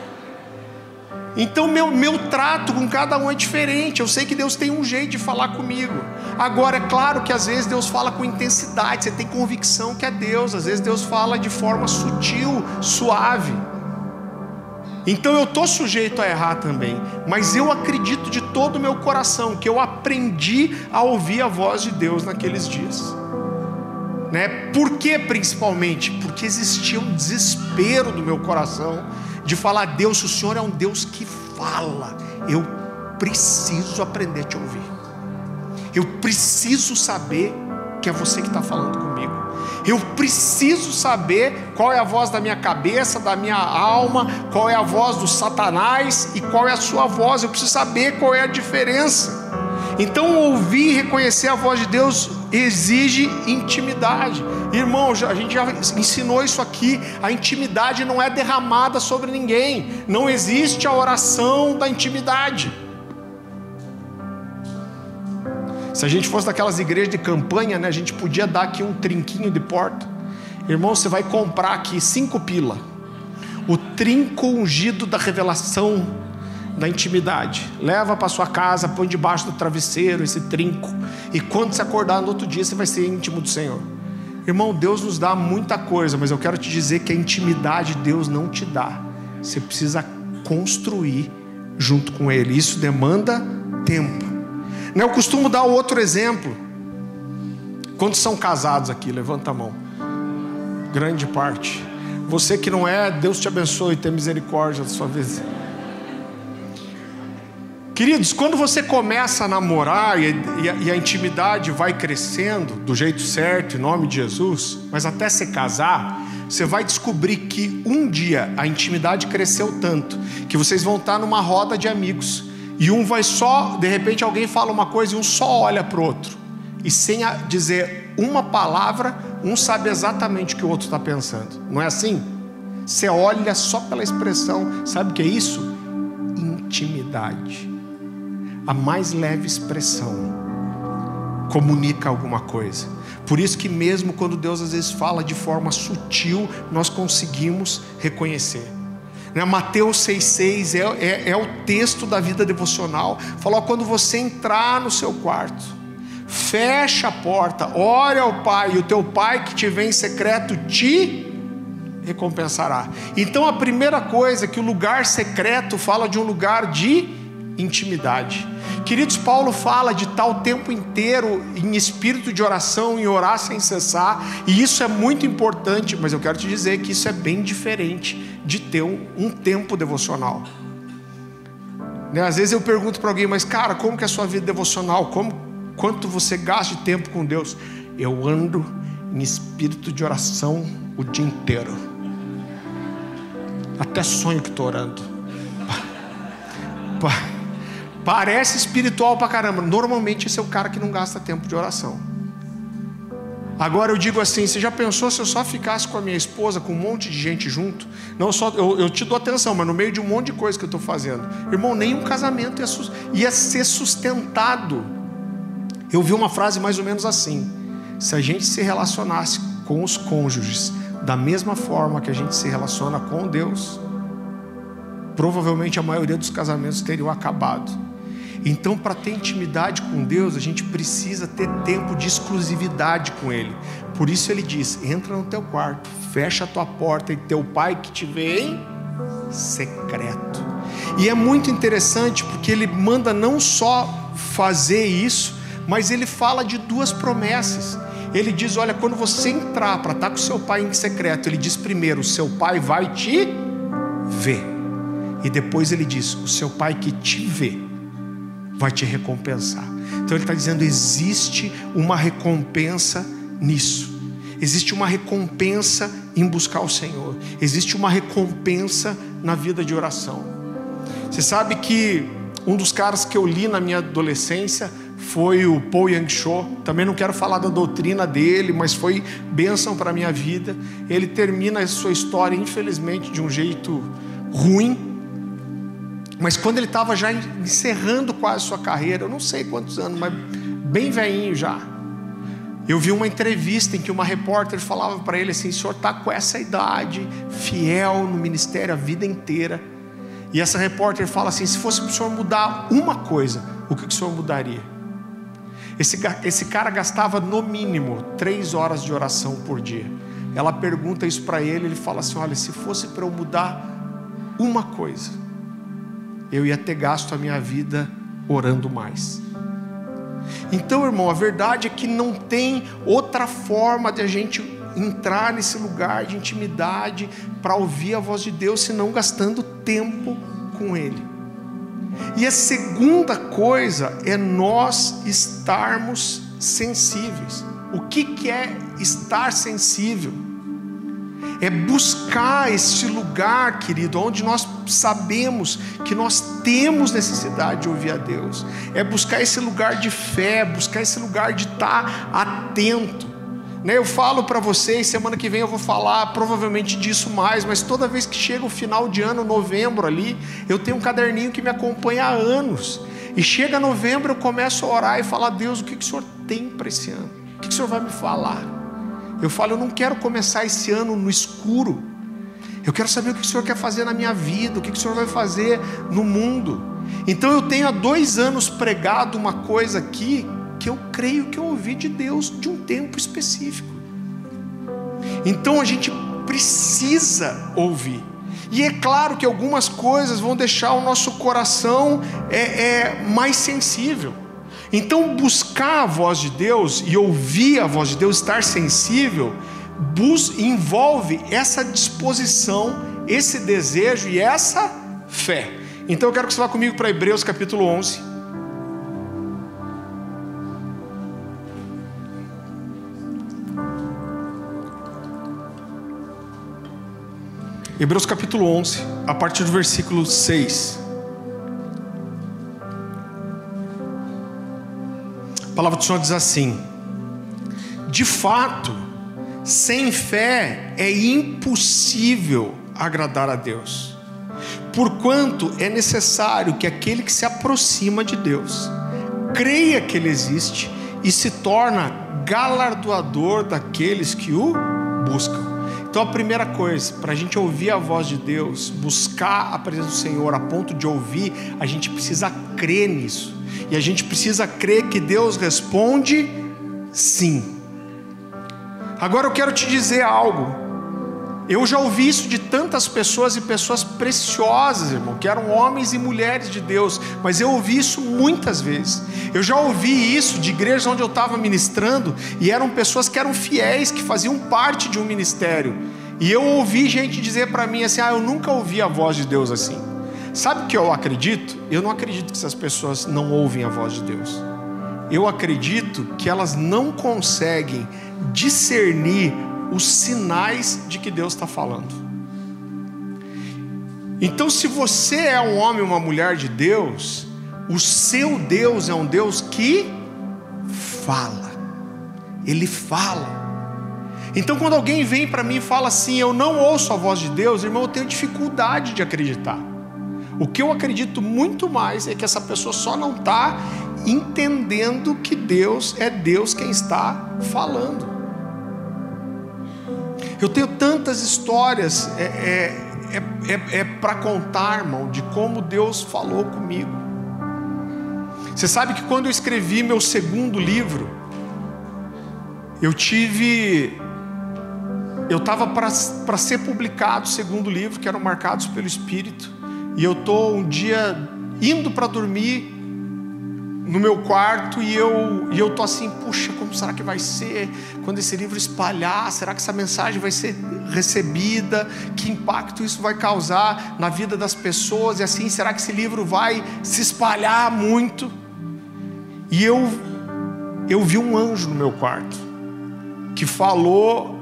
Então, meu, meu trato com cada um é diferente. Eu sei que Deus tem um jeito de falar comigo. Agora, é claro que às vezes Deus fala com intensidade, você tem convicção que é Deus. Às vezes Deus fala de forma sutil, suave. Então eu estou sujeito a errar também, mas eu acredito de todo o meu coração que eu aprendi a ouvir a voz de Deus naqueles dias. Né? Por que principalmente? Porque existia um desespero do meu coração de falar, Deus, o Senhor é um Deus que fala. Eu preciso aprender a te ouvir. Eu preciso saber que é você que está falando comigo. Eu preciso saber qual é a voz da minha cabeça, da minha alma, qual é a voz do Satanás e qual é a sua voz. Eu preciso saber qual é a diferença. Então, ouvir e reconhecer a voz de Deus exige intimidade. Irmão, a gente já ensinou isso aqui. A intimidade não é derramada sobre ninguém. Não existe a oração da intimidade. Se a gente fosse daquelas igrejas de campanha, né, a gente podia dar aqui um trinquinho de porta. Irmão, você vai comprar aqui cinco pila. O trinco ungido da revelação da intimidade. Leva para sua casa, põe debaixo do travesseiro esse trinco. E quando você acordar no outro dia, você vai ser íntimo do Senhor. Irmão, Deus nos dá muita coisa, mas eu quero te dizer que a intimidade Deus não te dá. Você precisa construir junto com Ele. Isso demanda tempo. Eu costumo dar outro exemplo. Quantos são casados aqui? Levanta a mão. Grande parte. Você que não é, Deus te abençoe e tenha misericórdia da sua vida. Queridos, quando você começa a namorar e a, e a, intimidade vai crescendo do jeito certo, em nome de Jesus, mas até se casar, você vai descobrir que um dia a intimidade cresceu tanto que vocês vão estar numa roda de amigos e um vai só, de repente alguém fala uma coisa e um só olha para o outro e sem dizer uma palavra, um sabe exatamente o que o outro está pensando. Não é assim? Você olha só pela expressão, sabe o que é isso? Intimidade. A mais leve expressão comunica alguma coisa. Por isso que mesmo quando Deus às vezes fala de forma sutil, nós conseguimos reconhecer. Né? Mateus 6,6 é, é, é, o texto da vida devocional. Falou: quando você entrar no seu quarto, fecha a porta, ore ao Pai, e o teu Pai que te vem em secreto te recompensará. Então a primeira coisa que o lugar secreto fala de um lugar de intimidade. Queridos, Paulo fala de tal tempo inteiro em espírito de oração, em orar sem cessar, e isso é muito importante, mas eu quero te dizer que isso é bem diferente de ter um, um tempo devocional. Né? Às vezes eu pergunto para alguém, mas cara, como que é a sua vida devocional? Como, quanto você gasta de tempo com Deus? Eu ando em espírito de oração o dia inteiro. Até sonho que estou orando. Parece espiritual pra caramba. Normalmente esse é o cara que não gasta tempo de oração. Agora eu digo assim: você já pensou se eu só ficasse com a minha esposa, com um monte de gente junto? Não só eu, eu te dou atenção, mas no meio de um monte de coisa que eu estou fazendo, irmão, nenhum casamento ia, ia ser sustentado. Eu vi uma frase mais ou menos assim: se a gente se relacionasse com os cônjuges da mesma forma que a gente se relaciona com Deus, provavelmente a maioria dos casamentos teriam acabado. Então, para ter intimidade com Deus, a gente precisa ter tempo de exclusividade com Ele. Por isso ele diz: entra no teu quarto, fecha a tua porta e teu pai que te vê em secreto. E é muito interessante porque ele manda não só fazer isso, mas ele fala de duas promessas. Ele diz: olha, quando você entrar para estar com seu pai em secreto, ele diz primeiro: seu pai vai te ver. E depois ele diz: o seu pai que te vê vai te recompensar. Então ele está dizendo: existe uma recompensa nisso. Existe uma recompensa em buscar o Senhor. Existe uma recompensa na vida de oração. Você sabe que um dos caras que eu li na minha adolescência foi o Paul Yang Cho. Também não quero falar da doutrina dele, mas foi bênção para a minha vida. Ele termina a sua história, infelizmente, de um jeito ruim mas quando ele estava já encerrando quase sua carreira, eu não sei quantos anos, mas bem velhinho já. Eu vi uma entrevista em que uma repórter falava para ele assim: o senhor está com essa idade, fiel no ministério a vida inteira. E essa repórter fala assim: se fosse para o senhor mudar uma coisa, o que, que o senhor mudaria? Esse, esse cara gastava no mínimo três horas de oração por dia. Ela pergunta isso para ele, ele fala assim: olha, se fosse para eu mudar uma coisa, eu ia ter gasto a minha vida orando mais. Então, irmão, a verdade é que não tem outra forma de a gente entrar nesse lugar de intimidade para ouvir a voz de Deus senão gastando tempo com Ele. E a segunda coisa é nós estarmos sensíveis. O que, que é estar sensível? É buscar esse lugar, querido, onde nós sabemos que nós temos necessidade de ouvir a Deus, é buscar esse lugar de fé, buscar esse lugar de estar atento. Né? Eu falo para vocês, semana que vem eu vou falar provavelmente disso mais, mas toda vez que chega o final de ano, novembro ali, eu tenho um caderninho que me acompanha há anos. E chega novembro, eu começo a orar e falar: Deus, o que, que o Senhor tem para esse ano? O que, que o Senhor vai me falar? Eu falo, eu não quero começar esse ano no escuro. Eu quero saber o que o Senhor quer fazer na minha vida, o que o Senhor vai fazer no mundo. Então eu tenho há dois anos pregado uma coisa aqui que eu creio que eu ouvi de Deus de um tempo específico. Então a gente precisa ouvir. E é claro que algumas coisas vão deixar o nosso coração é, é mais sensível. Então, buscar a voz de Deus e ouvir a voz de Deus, estar sensível, envolve essa disposição, esse desejo e essa fé. Então, eu quero que você vá comigo para Hebreus capítulo 11. Hebreus capítulo 11, a partir do versículo 6. A palavra do Senhor diz assim: De fato, sem fé é impossível agradar a Deus, porquanto é necessário que aquele que se aproxima de Deus creia que Ele existe e se torna galardoador daqueles que o buscam. Então, a primeira coisa, para a gente ouvir a voz de Deus, buscar a presença do Senhor a ponto de ouvir, a gente precisa crer nisso. E a gente precisa crer que Deus responde sim. Agora eu quero te dizer algo. Eu já ouvi isso de tantas pessoas e pessoas preciosas, irmão, que eram homens e mulheres de Deus, mas eu ouvi isso muitas vezes. Eu já ouvi isso de igrejas onde eu estava ministrando e eram pessoas que eram fiéis, que faziam parte de um ministério. E eu ouvi gente dizer para mim assim: ah, eu nunca ouvi a voz de Deus assim. Sabe o que eu acredito? Eu não acredito que essas pessoas não ouvem a voz de Deus. Eu acredito que elas não conseguem discernir os sinais de que Deus está falando. Então, se você é um homem ou uma mulher de Deus, o seu Deus é um Deus que fala, Ele fala. Então, quando alguém vem para mim e fala assim, eu não ouço a voz de Deus, irmão, eu tenho dificuldade de acreditar. O que eu acredito muito mais é que essa pessoa só não está entendendo que Deus é Deus quem está falando. Eu tenho tantas histórias é, é, é, é, é para contar, irmão, de como Deus falou comigo. Você sabe que quando eu escrevi meu segundo livro, eu tive. Eu estava para ser publicado o segundo livro, que eram marcados pelo Espírito, e eu estou um dia indo para dormir, no meu quarto e eu e eu tô assim, puxa, como será que vai ser quando esse livro espalhar? Será que essa mensagem vai ser recebida? Que impacto isso vai causar na vida das pessoas? E assim, será que esse livro vai se espalhar muito? E eu eu vi um anjo no meu quarto que falou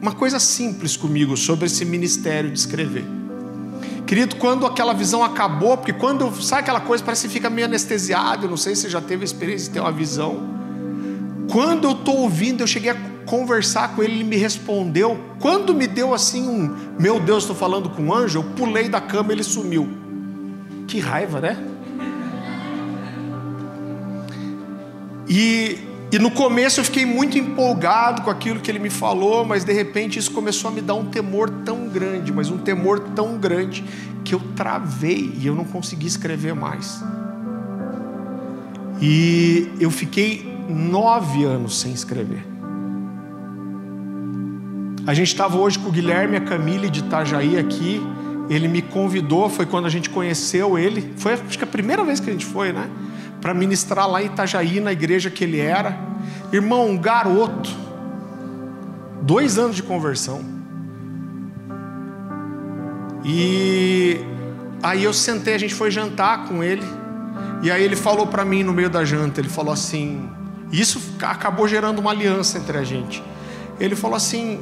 uma coisa simples comigo sobre esse ministério de escrever. Querido, quando aquela visão acabou, porque quando sai aquela coisa, parece que fica meio anestesiado. não sei se você já teve a experiência de ter uma visão. Quando eu estou ouvindo, eu cheguei a conversar com ele, ele me respondeu. Quando me deu assim um, meu Deus, estou falando com um anjo, eu pulei da cama ele sumiu. Que raiva, né? E e no começo eu fiquei muito empolgado com aquilo que ele me falou, mas de repente isso começou a me dar um temor tão grande, mas um temor tão grande que eu travei e eu não consegui escrever mais. E eu fiquei nove anos sem escrever. A gente estava hoje com o Guilherme e a Camille de Itajaí aqui. Ele me convidou, foi quando a gente conheceu ele. Foi acho que a primeira vez que a gente foi, né? Para ministrar lá em Itajaí, na igreja que ele era. Irmão, um garoto, dois anos de conversão. E aí eu sentei, a gente foi jantar com ele. E aí ele falou para mim no meio da janta, ele falou assim, isso acabou gerando uma aliança entre a gente. Ele falou assim: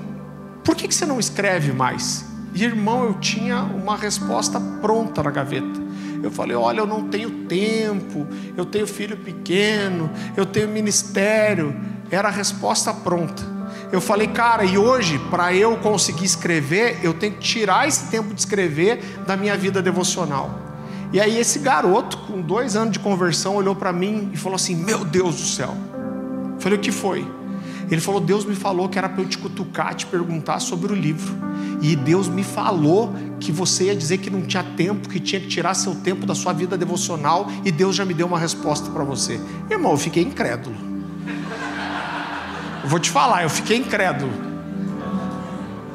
por que, que você não escreve mais? E irmão, eu tinha uma resposta pronta na gaveta. Eu falei: olha, eu não tenho tempo, eu tenho filho pequeno, eu tenho ministério. Era a resposta pronta. Eu falei, cara, e hoje, para eu conseguir escrever, eu tenho que tirar esse tempo de escrever da minha vida devocional. E aí, esse garoto, com dois anos de conversão, olhou para mim e falou assim: Meu Deus do céu. Eu falei: O que foi? Ele falou: Deus me falou que era para eu te cutucar, te perguntar sobre o livro. E Deus me falou que você ia dizer que não tinha tempo, que tinha que tirar seu tempo da sua vida devocional. E Deus já me deu uma resposta para você. Irmão, eu fiquei incrédulo. Eu vou te falar, eu fiquei incrédulo.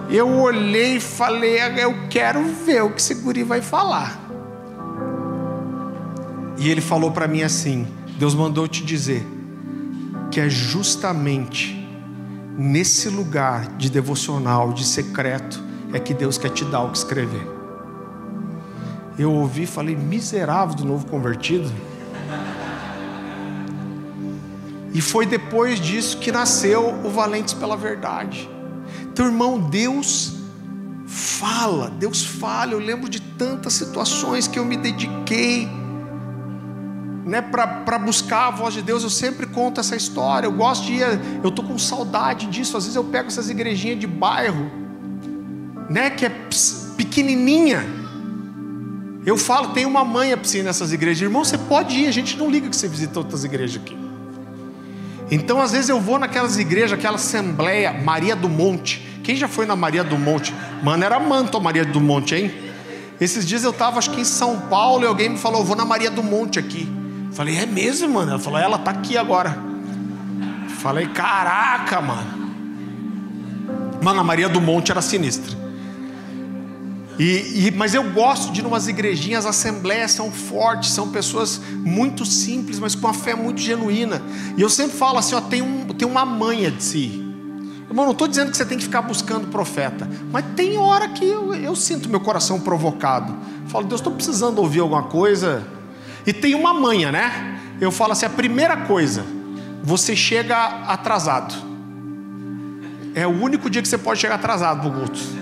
Eu olhei e falei: Eu quero ver o que esse guri vai falar. E ele falou para mim assim: Deus mandou te dizer que é justamente nesse lugar de devocional, de secreto, é que Deus quer te dar o que escrever. Eu ouvi e falei, miserável do novo convertido. E foi depois disso que nasceu o Valentes pela Verdade. Então, irmão, Deus Fala, Deus fala. Eu lembro de tantas situações que eu me dediquei né, para buscar a voz de Deus. Eu sempre conto essa história. Eu gosto de ir, eu tô com saudade disso. Às vezes eu pego essas igrejinhas de bairro, né, que é pequenininha. Eu falo, tem uma mãe piscina nessas igrejas. Irmão, você pode ir, a gente não liga que você visita outras igrejas aqui. Então, às vezes eu vou naquelas igrejas, aquela assembleia Maria do Monte. Quem já foi na Maria do Monte? Mano, era manto a Maria do Monte, hein? Esses dias eu estava, acho que em São Paulo, e alguém me falou, vou na Maria do Monte aqui. Falei, é mesmo, mano? Ela falou, ela tá aqui agora. Falei, caraca, mano. Mano, a Maria do Monte era sinistra. E, e, mas eu gosto de ir igrejinhas, as assembleias são fortes, são pessoas muito simples, mas com uma fé muito genuína. E eu sempre falo assim: ó, tem, um, tem uma manha de si. Irmão, não estou dizendo que você tem que ficar buscando profeta, mas tem hora que eu, eu sinto meu coração provocado. falo, Deus, estou precisando ouvir alguma coisa. E tem uma manha, né? Eu falo assim: a primeira coisa, você chega atrasado. É o único dia que você pode chegar atrasado para o culto.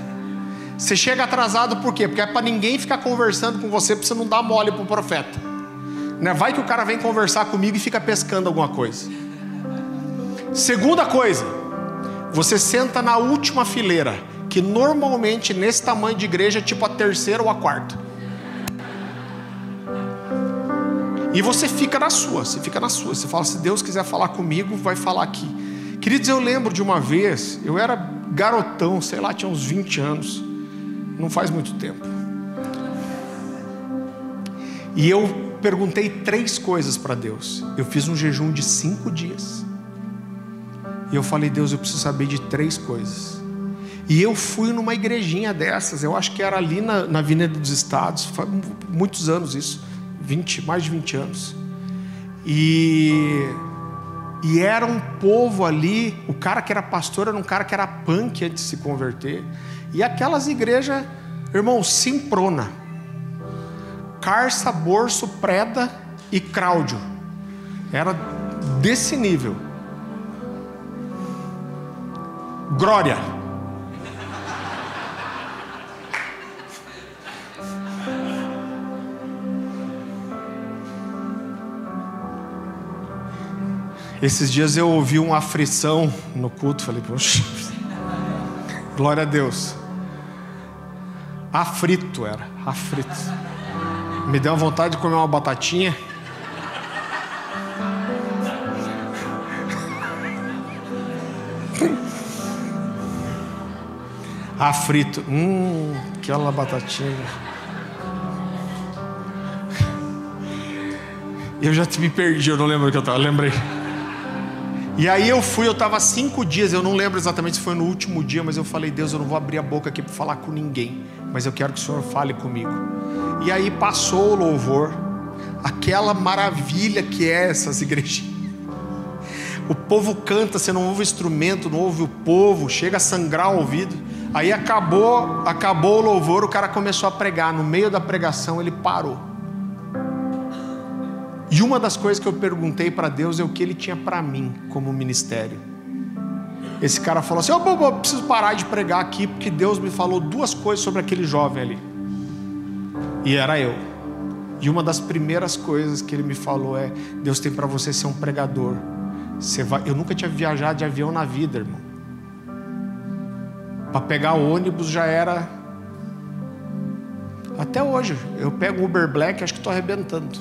Você chega atrasado por quê? Porque é para ninguém ficar conversando com você para você não dar mole para o profeta. Né? Vai que o cara vem conversar comigo e fica pescando alguma coisa. Segunda coisa, você senta na última fileira, que normalmente nesse tamanho de igreja é tipo a terceira ou a quarta. E você fica na sua, você fica na sua. Você fala, se Deus quiser falar comigo, vai falar aqui. Queridos, eu lembro de uma vez, eu era garotão, sei lá, tinha uns 20 anos não faz muito tempo. E eu perguntei três coisas para Deus. Eu fiz um jejum de cinco dias. E eu falei, Deus, eu preciso saber de três coisas. E eu fui numa igrejinha dessas, eu acho que era ali na, na Avenida dos Estados, faz muitos anos isso, 20, mais de 20 anos. E, e era um povo ali, o cara que era pastor era um cara que era punk antes de se converter. E aquelas igrejas, irmão, Simprona, Carça, Borso, Preda e Cláudio. Era desse nível. Glória. Esses dias eu ouvi uma aflição no culto, falei, poxa, glória a Deus. Afrito era, afrito. Me deu vontade de comer uma batatinha. Afrito, hum, aquela batatinha. Eu já me perdi, eu não lembro o que eu estava, lembrei. E aí eu fui, eu estava cinco dias, eu não lembro exatamente se foi no último dia, mas eu falei, Deus, eu não vou abrir a boca aqui para falar com ninguém, mas eu quero que o Senhor fale comigo. E aí passou o louvor, aquela maravilha que é essas igrejinhas. O povo canta, você não ouve o instrumento, não ouve o povo, chega a sangrar o ouvido. Aí acabou, acabou o louvor, o cara começou a pregar. No meio da pregação ele parou. E uma das coisas que eu perguntei para Deus é o que Ele tinha para mim como ministério. Esse cara falou assim: oh, eu preciso parar de pregar aqui porque Deus me falou duas coisas sobre aquele jovem ali. E era eu. E uma das primeiras coisas que ele me falou é: Deus tem para você ser um pregador. Você vai... Eu nunca tinha viajado de avião na vida, irmão. Para pegar o ônibus já era. Até hoje, eu pego o Uber Black, acho que estou arrebentando.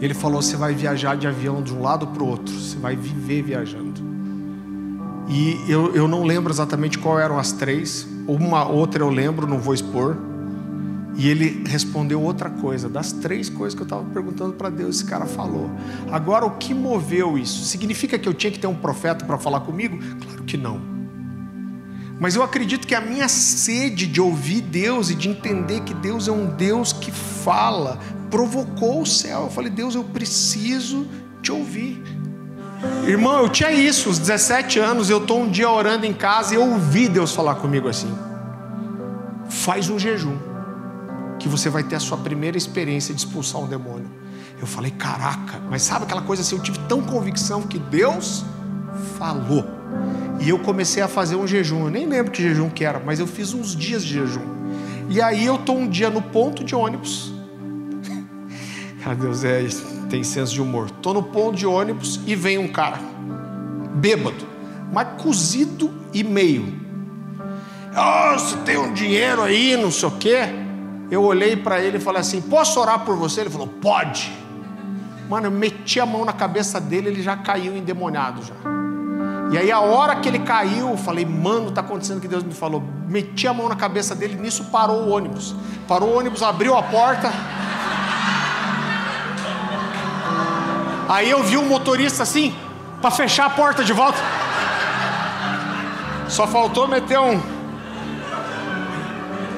Ele falou: você vai viajar de avião de um lado para o outro, você vai viver viajando. E eu, eu não lembro exatamente qual eram as três, uma outra eu lembro, não vou expor. E ele respondeu outra coisa, das três coisas que eu estava perguntando para Deus, esse cara falou. Agora, o que moveu isso? Significa que eu tinha que ter um profeta para falar comigo? Claro que não. Mas eu acredito que a minha sede de ouvir Deus e de entender que Deus é um Deus que fala, provocou o céu. Eu falei, Deus, eu preciso te ouvir. Irmão, eu tinha isso, os 17 anos, eu estou um dia orando em casa e eu ouvi Deus falar comigo assim: faz um jejum, que você vai ter a sua primeira experiência de expulsar um demônio. Eu falei, caraca, mas sabe aquela coisa assim? Eu tive tão convicção que Deus falou. E eu comecei a fazer um jejum. Eu nem lembro que jejum que era, mas eu fiz uns dias de jejum. E aí eu tô um dia no ponto de ônibus. Ah, Deus é, tem senso de humor. Tô no ponto de ônibus e vem um cara, bêbado, mas cozido e meio. Oh, você tem um dinheiro aí, não sei o quê. Eu olhei para ele e falei assim: Posso orar por você? Ele falou: Pode. Mano, eu meti a mão na cabeça dele, ele já caiu endemoniado já. E aí a hora que ele caiu, eu falei, mano, tá acontecendo o que Deus me falou. Meti a mão na cabeça dele, nisso parou o ônibus. Parou o ônibus, abriu a porta. Aí eu vi um motorista assim, para fechar a porta de volta. Só faltou meter um.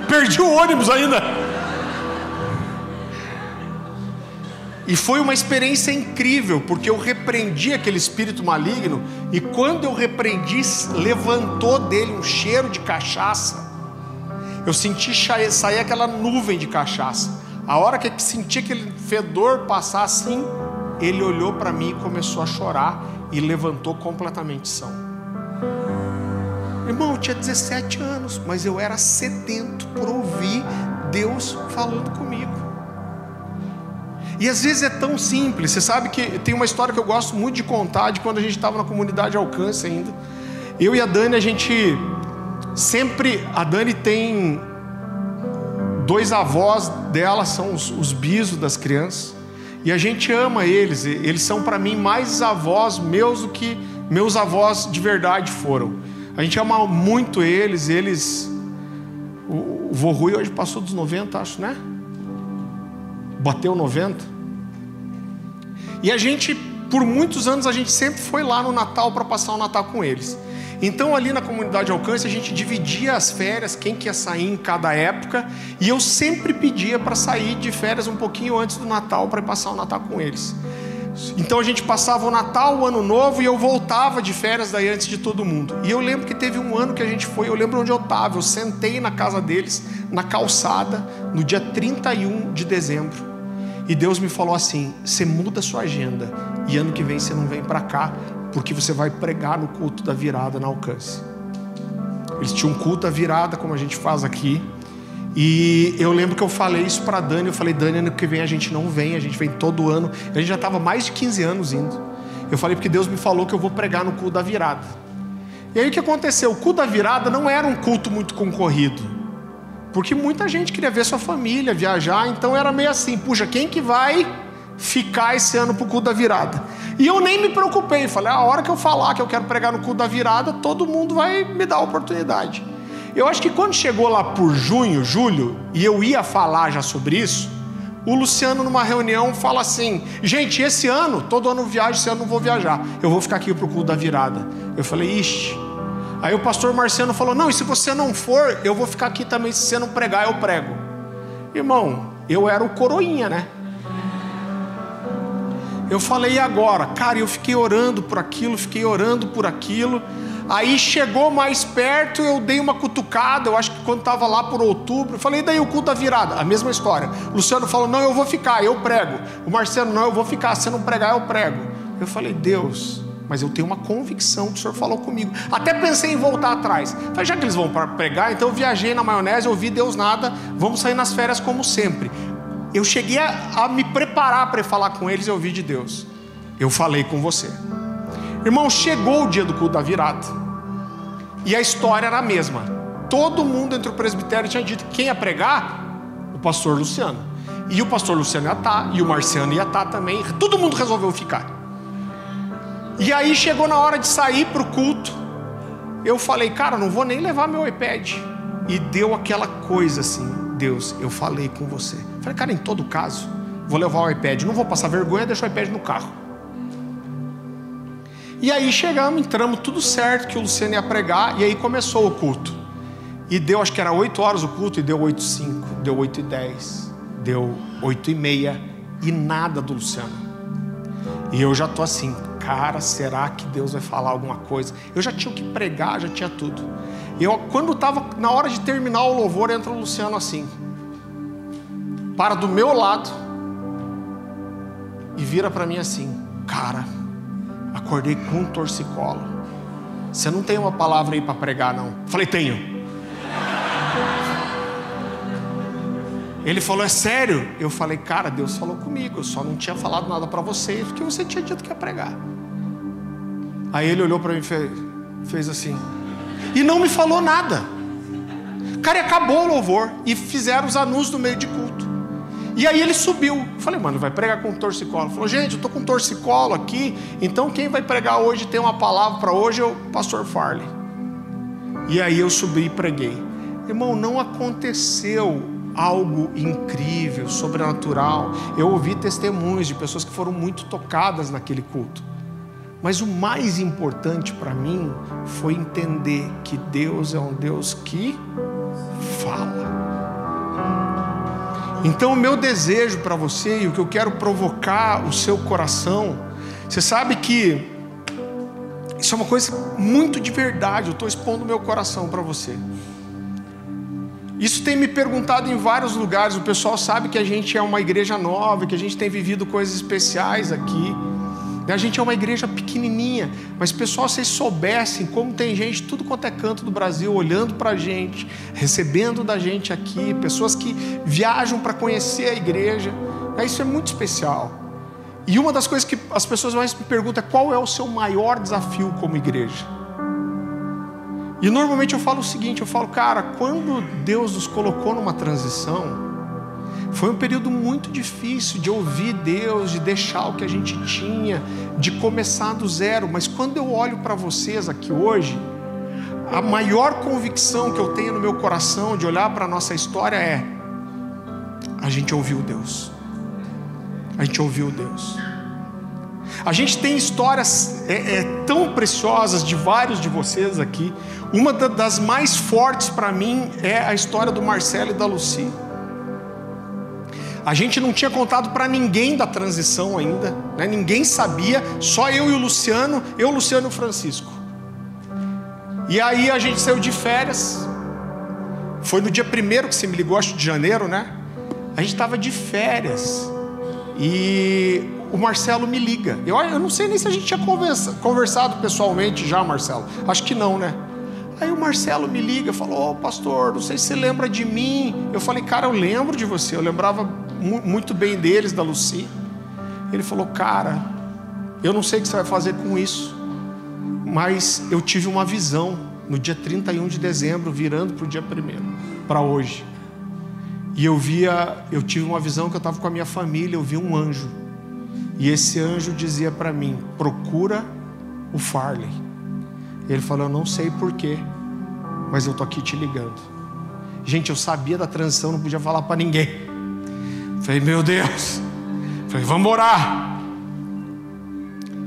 Perdi o ônibus ainda. E foi uma experiência incrível, porque eu repreendi aquele espírito maligno, e quando eu repreendi, levantou dele um cheiro de cachaça. Eu senti sair aquela nuvem de cachaça. A hora que eu senti aquele fedor passar assim, ele olhou para mim e começou a chorar e levantou completamente são. Irmão, eu tinha 17 anos, mas eu era sedento por ouvir Deus falando comigo. E às vezes é tão simples. Você sabe que tem uma história que eu gosto muito de contar de quando a gente estava na comunidade Alcance ainda. Eu e a Dani, a gente sempre. A Dani tem dois avós dela, são os, os bisos das crianças. E a gente ama eles. Eles são para mim mais avós meus do que meus avós de verdade foram. A gente ama muito eles. Eles. O, vô Rui hoje passou dos 90, acho, né? bateu 90. E a gente, por muitos anos, a gente sempre foi lá no Natal para passar o Natal com eles. Então, ali na comunidade Alcance, a gente dividia as férias, quem quer sair em cada época, e eu sempre pedia para sair de férias um pouquinho antes do Natal para passar o Natal com eles. Então a gente passava o Natal, o Ano Novo e eu voltava de férias daí antes de todo mundo. E eu lembro que teve um ano que a gente foi, eu lembro onde eu estava, eu sentei na casa deles, na calçada, no dia 31 de dezembro. E Deus me falou assim: você muda a sua agenda e ano que vem você não vem para cá, porque você vai pregar no culto da virada na alcance. Eles tinham um culto da virada, como a gente faz aqui. E eu lembro que eu falei isso para Dani. Eu falei, Dani, ano que vem a gente não vem, a gente vem todo ano. A gente já estava mais de 15 anos indo. Eu falei, porque Deus me falou que eu vou pregar no culto da virada. E aí o que aconteceu? O culto da virada não era um culto muito concorrido. Porque muita gente queria ver sua família, viajar, então era meio assim, puxa, quem que vai ficar esse ano pro culto da virada? E eu nem me preocupei, falei, a hora que eu falar que eu quero pregar no culto da virada, todo mundo vai me dar a oportunidade. Eu acho que quando chegou lá por junho, julho, e eu ia falar já sobre isso, o Luciano numa reunião fala assim: "Gente, esse ano, todo ano viajo, esse ano não vou viajar. Eu vou ficar aqui pro culto da virada". Eu falei: "Ixi, Aí o pastor Marciano falou: Não, e se você não for, eu vou ficar aqui também. Se você não pregar, eu prego. Irmão, eu era o coroinha, né? Eu falei, e agora? Cara, eu fiquei orando por aquilo, fiquei orando por aquilo. Aí chegou mais perto, eu dei uma cutucada. Eu acho que quando estava lá por outubro, falei, daí o culto da virada, a mesma história. O Luciano falou: Não, eu vou ficar, eu prego. O Marciano, não, eu vou ficar. Se não pregar, eu prego. Eu falei, Deus, mas eu tenho uma convicção que o Senhor falou comigo. Até pensei em voltar atrás. Falei, já que eles vão pregar, então eu viajei na maionese, ouvi Deus nada, vamos sair nas férias como sempre. Eu cheguei a, a me preparar para falar com eles e ouvir de Deus. Eu falei com você. Irmão, chegou o dia do culto da virada. E a história era a mesma. Todo mundo entre o presbitério tinha dito quem ia pregar? O pastor Luciano. E o pastor Luciano ia estar, e o Marciano ia estar também. Todo mundo resolveu ficar. E aí chegou na hora de sair para o culto. Eu falei, cara, não vou nem levar meu iPad. E deu aquela coisa assim, Deus, eu falei com você. Falei, cara, em todo caso, vou levar o iPad, não vou passar vergonha, deixar o iPad no carro. E aí chegamos, entramos, tudo certo, que o Luciano ia pregar, e aí começou o culto. E deu, acho que era 8 horas o culto, e deu 8 e 5, deu 8 e 10, deu 8 e meia, e nada do Luciano. E eu já tô assim, cara, será que Deus vai falar alguma coisa? Eu já tinha o que pregar, já tinha tudo. Eu, quando estava na hora de terminar o louvor, entra o Luciano assim, para do meu lado e vira para mim assim, cara, acordei com um torcicolo. Você não tem uma palavra aí para pregar, não? Falei: Tenho. Ele falou: É sério? Eu falei: Cara, Deus falou comigo. Eu só não tinha falado nada para você, porque você tinha dito que ia pregar. Aí ele olhou para mim e fez, fez assim. E não me falou nada. Cara, e acabou o louvor. E fizeram os anúncios no meio de culto. E aí ele subiu. Falei, mano, vai pregar com torcicolo. Ele falou, gente, eu tô com torcicolo aqui. Então quem vai pregar hoje tem uma palavra para hoje é o pastor Farley. E aí eu subi e preguei. Irmão, não aconteceu algo incrível, sobrenatural. Eu ouvi testemunhos de pessoas que foram muito tocadas naquele culto. Mas o mais importante para mim foi entender que Deus é um Deus que fala. Então, o meu desejo para você e o que eu quero provocar o seu coração, você sabe que isso é uma coisa muito de verdade, eu estou expondo meu coração para você. Isso tem me perguntado em vários lugares. O pessoal sabe que a gente é uma igreja nova, que a gente tem vivido coisas especiais aqui. A gente é uma igreja pequenininha, mas pessoal, vocês soubessem como tem gente tudo quanto é canto do Brasil olhando para a gente, recebendo da gente aqui, pessoas que viajam para conhecer a igreja. Isso é muito especial. E uma das coisas que as pessoas mais me perguntam é qual é o seu maior desafio como igreja. E normalmente eu falo o seguinte: eu falo, cara, quando Deus nos colocou numa transição, foi um período muito difícil de ouvir Deus, de deixar o que a gente tinha, de começar do zero. Mas quando eu olho para vocês aqui hoje, a maior convicção que eu tenho no meu coração de olhar para a nossa história é: a gente ouviu Deus. A gente ouviu Deus. A gente tem histórias é, é, tão preciosas de vários de vocês aqui. Uma das mais fortes para mim é a história do Marcelo e da Lucy. A gente não tinha contado para ninguém da transição ainda, né? ninguém sabia, só eu e o Luciano, eu, Luciano e o Francisco. E aí a gente saiu de férias, foi no dia primeiro que você me ligou, acho de janeiro, né? A gente estava de férias e o Marcelo me liga. Eu, eu não sei nem se a gente tinha conversa, conversado pessoalmente já, Marcelo. Acho que não, né? Aí o Marcelo me liga, falou: oh, pastor, não sei se você lembra de mim. Eu falei, cara, eu lembro de você. Eu lembrava muito bem deles, da Lucy. Ele falou, cara, eu não sei o que você vai fazer com isso, mas eu tive uma visão no dia 31 de dezembro, virando para o dia 1 para hoje. E eu via, eu tive uma visão que eu estava com a minha família, eu vi um anjo. E esse anjo dizia para mim: procura o Farley. Ele falou: Eu não sei porquê, mas eu tô aqui te ligando. Gente, eu sabia da transição, não podia falar para ninguém. Falei, meu Deus. Falei, vamos orar.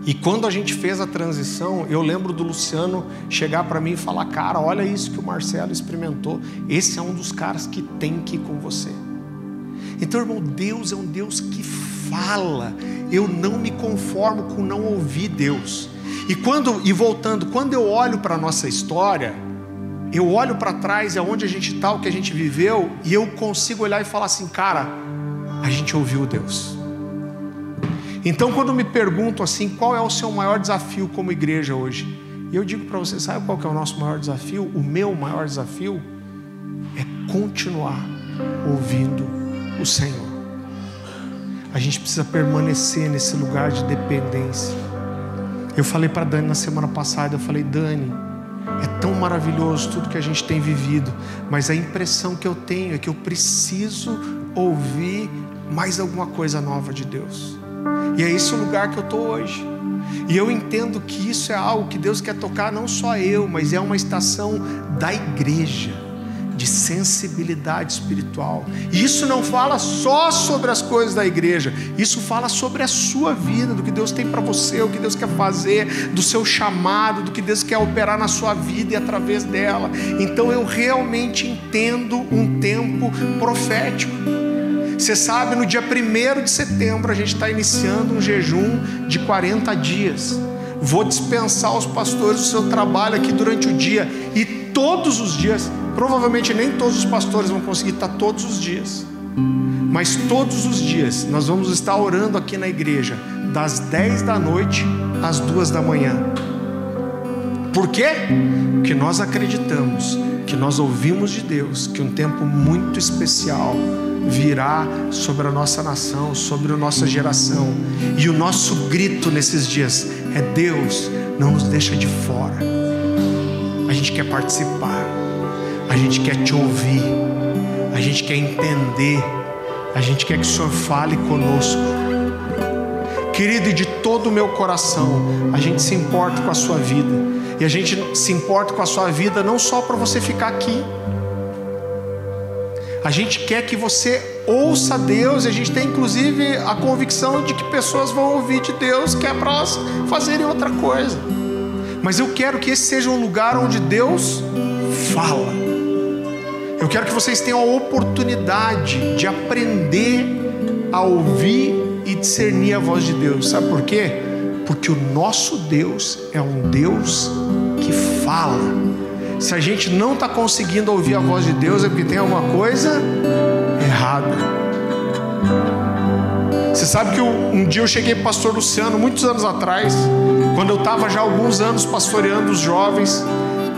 E quando a gente fez a transição, eu lembro do Luciano chegar para mim e falar: Cara, olha isso que o Marcelo experimentou. Esse é um dos caras que tem que ir com você. Então, irmão, Deus é um Deus que fala. Eu não me conformo com não ouvir Deus. E quando e voltando, quando eu olho para a nossa história, eu olho para trás, é onde a gente está, o que a gente viveu, e eu consigo olhar e falar assim, cara, a gente ouviu Deus. Então, quando me perguntam assim, qual é o seu maior desafio como igreja hoje? E eu digo para você, sabe qual é o nosso maior desafio? O meu maior desafio é continuar ouvindo o Senhor. A gente precisa permanecer nesse lugar de dependência. Eu falei para Dani na semana passada, eu falei, Dani, é tão maravilhoso tudo que a gente tem vivido, mas a impressão que eu tenho é que eu preciso ouvir mais alguma coisa nova de Deus. E é esse o lugar que eu estou hoje. E eu entendo que isso é algo que Deus quer tocar não só eu, mas é uma estação da igreja de sensibilidade espiritual. E isso não fala só sobre as coisas da igreja, isso fala sobre a sua vida, do que Deus tem para você, o que Deus quer fazer, do seu chamado, do que Deus quer operar na sua vida e através dela. Então eu realmente entendo um tempo profético. Você sabe, no dia 1 de setembro a gente está iniciando um jejum de 40 dias. Vou dispensar os pastores do seu trabalho aqui durante o dia e todos os dias Provavelmente nem todos os pastores vão conseguir estar todos os dias. Mas todos os dias nós vamos estar orando aqui na igreja, das 10 da noite às 2 da manhã. Por quê? Porque nós acreditamos que nós ouvimos de Deus que um tempo muito especial virá sobre a nossa nação, sobre a nossa geração. E o nosso grito nesses dias é: Deus, não nos deixa de fora. A gente quer participar, a gente quer te ouvir, a gente quer entender, a gente quer que o Senhor fale conosco. Querido, e de todo o meu coração, a gente se importa com a sua vida. E a gente se importa com a sua vida não só para você ficar aqui. A gente quer que você ouça Deus, a gente tem inclusive a convicção de que pessoas vão ouvir de Deus que é para elas fazerem outra coisa. Mas eu quero que esse seja um lugar onde Deus fala. Eu quero que vocês tenham a oportunidade de aprender a ouvir e discernir a voz de Deus. Sabe por quê? Porque o nosso Deus é um Deus que fala. Se a gente não está conseguindo ouvir a voz de Deus, é porque tem alguma coisa errada. Você sabe que um dia eu cheguei para pastor Luciano, muitos anos atrás, quando eu estava já alguns anos pastoreando os jovens,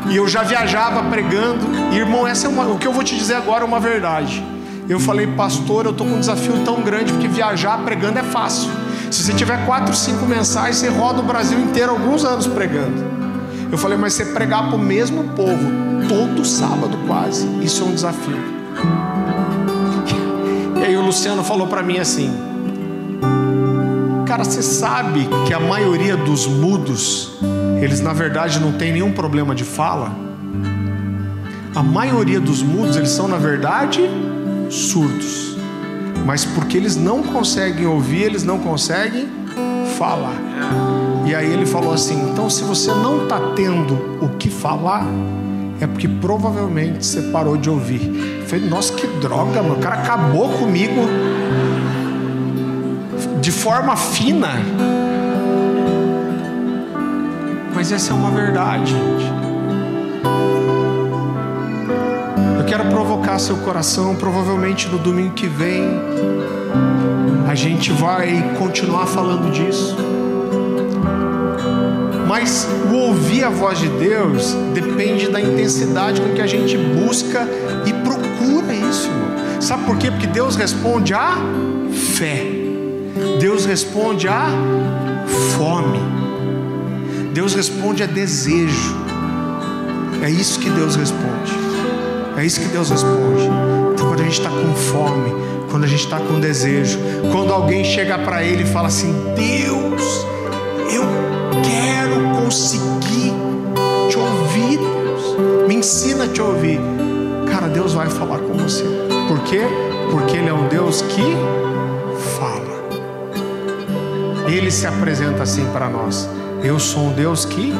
e eu já viajava pregando, e irmão, essa é uma, o que eu vou te dizer agora é uma verdade. Eu falei, pastor, eu estou com um desafio tão grande, porque viajar pregando é fácil. Se você tiver quatro, cinco mensagens, você roda o Brasil inteiro alguns anos pregando. Eu falei, mas você pregar para o mesmo povo todo sábado quase, isso é um desafio. E aí o Luciano falou para mim assim: Cara, você sabe que a maioria dos mudos, eles na verdade não tem nenhum problema de fala? A maioria dos mudos, eles são na verdade surdos. Mas porque eles não conseguem ouvir, eles não conseguem falar. E aí ele falou assim: então se você não está tendo o que falar, é porque provavelmente você parou de ouvir. Eu falei, nossa, que droga, mano. O cara acabou comigo de forma fina. Mas essa é uma verdade, gente. Eu quero provocar seu coração. Provavelmente no domingo que vem, a gente vai continuar falando disso. Mas o ouvir a voz de Deus depende da intensidade com que a gente busca e procura isso. Irmão. Sabe por quê? Porque Deus responde a fé. Deus responde a fome. Deus responde a desejo. É isso que Deus responde. É isso que Deus responde. Então, quando a gente está com fome, quando a gente está com desejo, quando alguém chega para Ele e fala assim: Deus, eu quero conseguir te ouvir, Deus. Me ensina a te ouvir. Cara, Deus vai falar com você. Por quê? Porque Ele é um Deus que fala. Ele se apresenta assim para nós. Eu sou um Deus que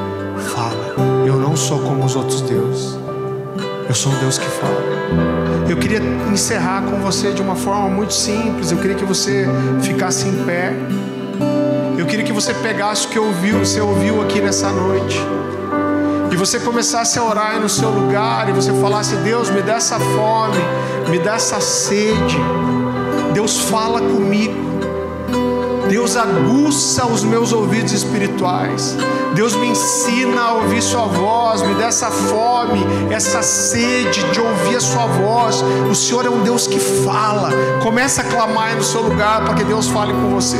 fala. Eu não sou como os outros deuses. Eu sou um Deus que fala. Eu queria encerrar com você de uma forma muito simples. Eu queria que você ficasse em pé. Eu queria que você pegasse o que ouviu, você ouviu aqui nessa noite. E você começasse a orar aí no seu lugar e você falasse: Deus, me dá essa fome, me dá essa sede. Deus fala comigo. Deus aguça os meus ouvidos espirituais. Deus me ensina a ouvir Sua voz, me dá essa fome, essa sede de ouvir a Sua voz. O Senhor é um Deus que fala. Comece a clamar aí no seu lugar para que Deus fale com você.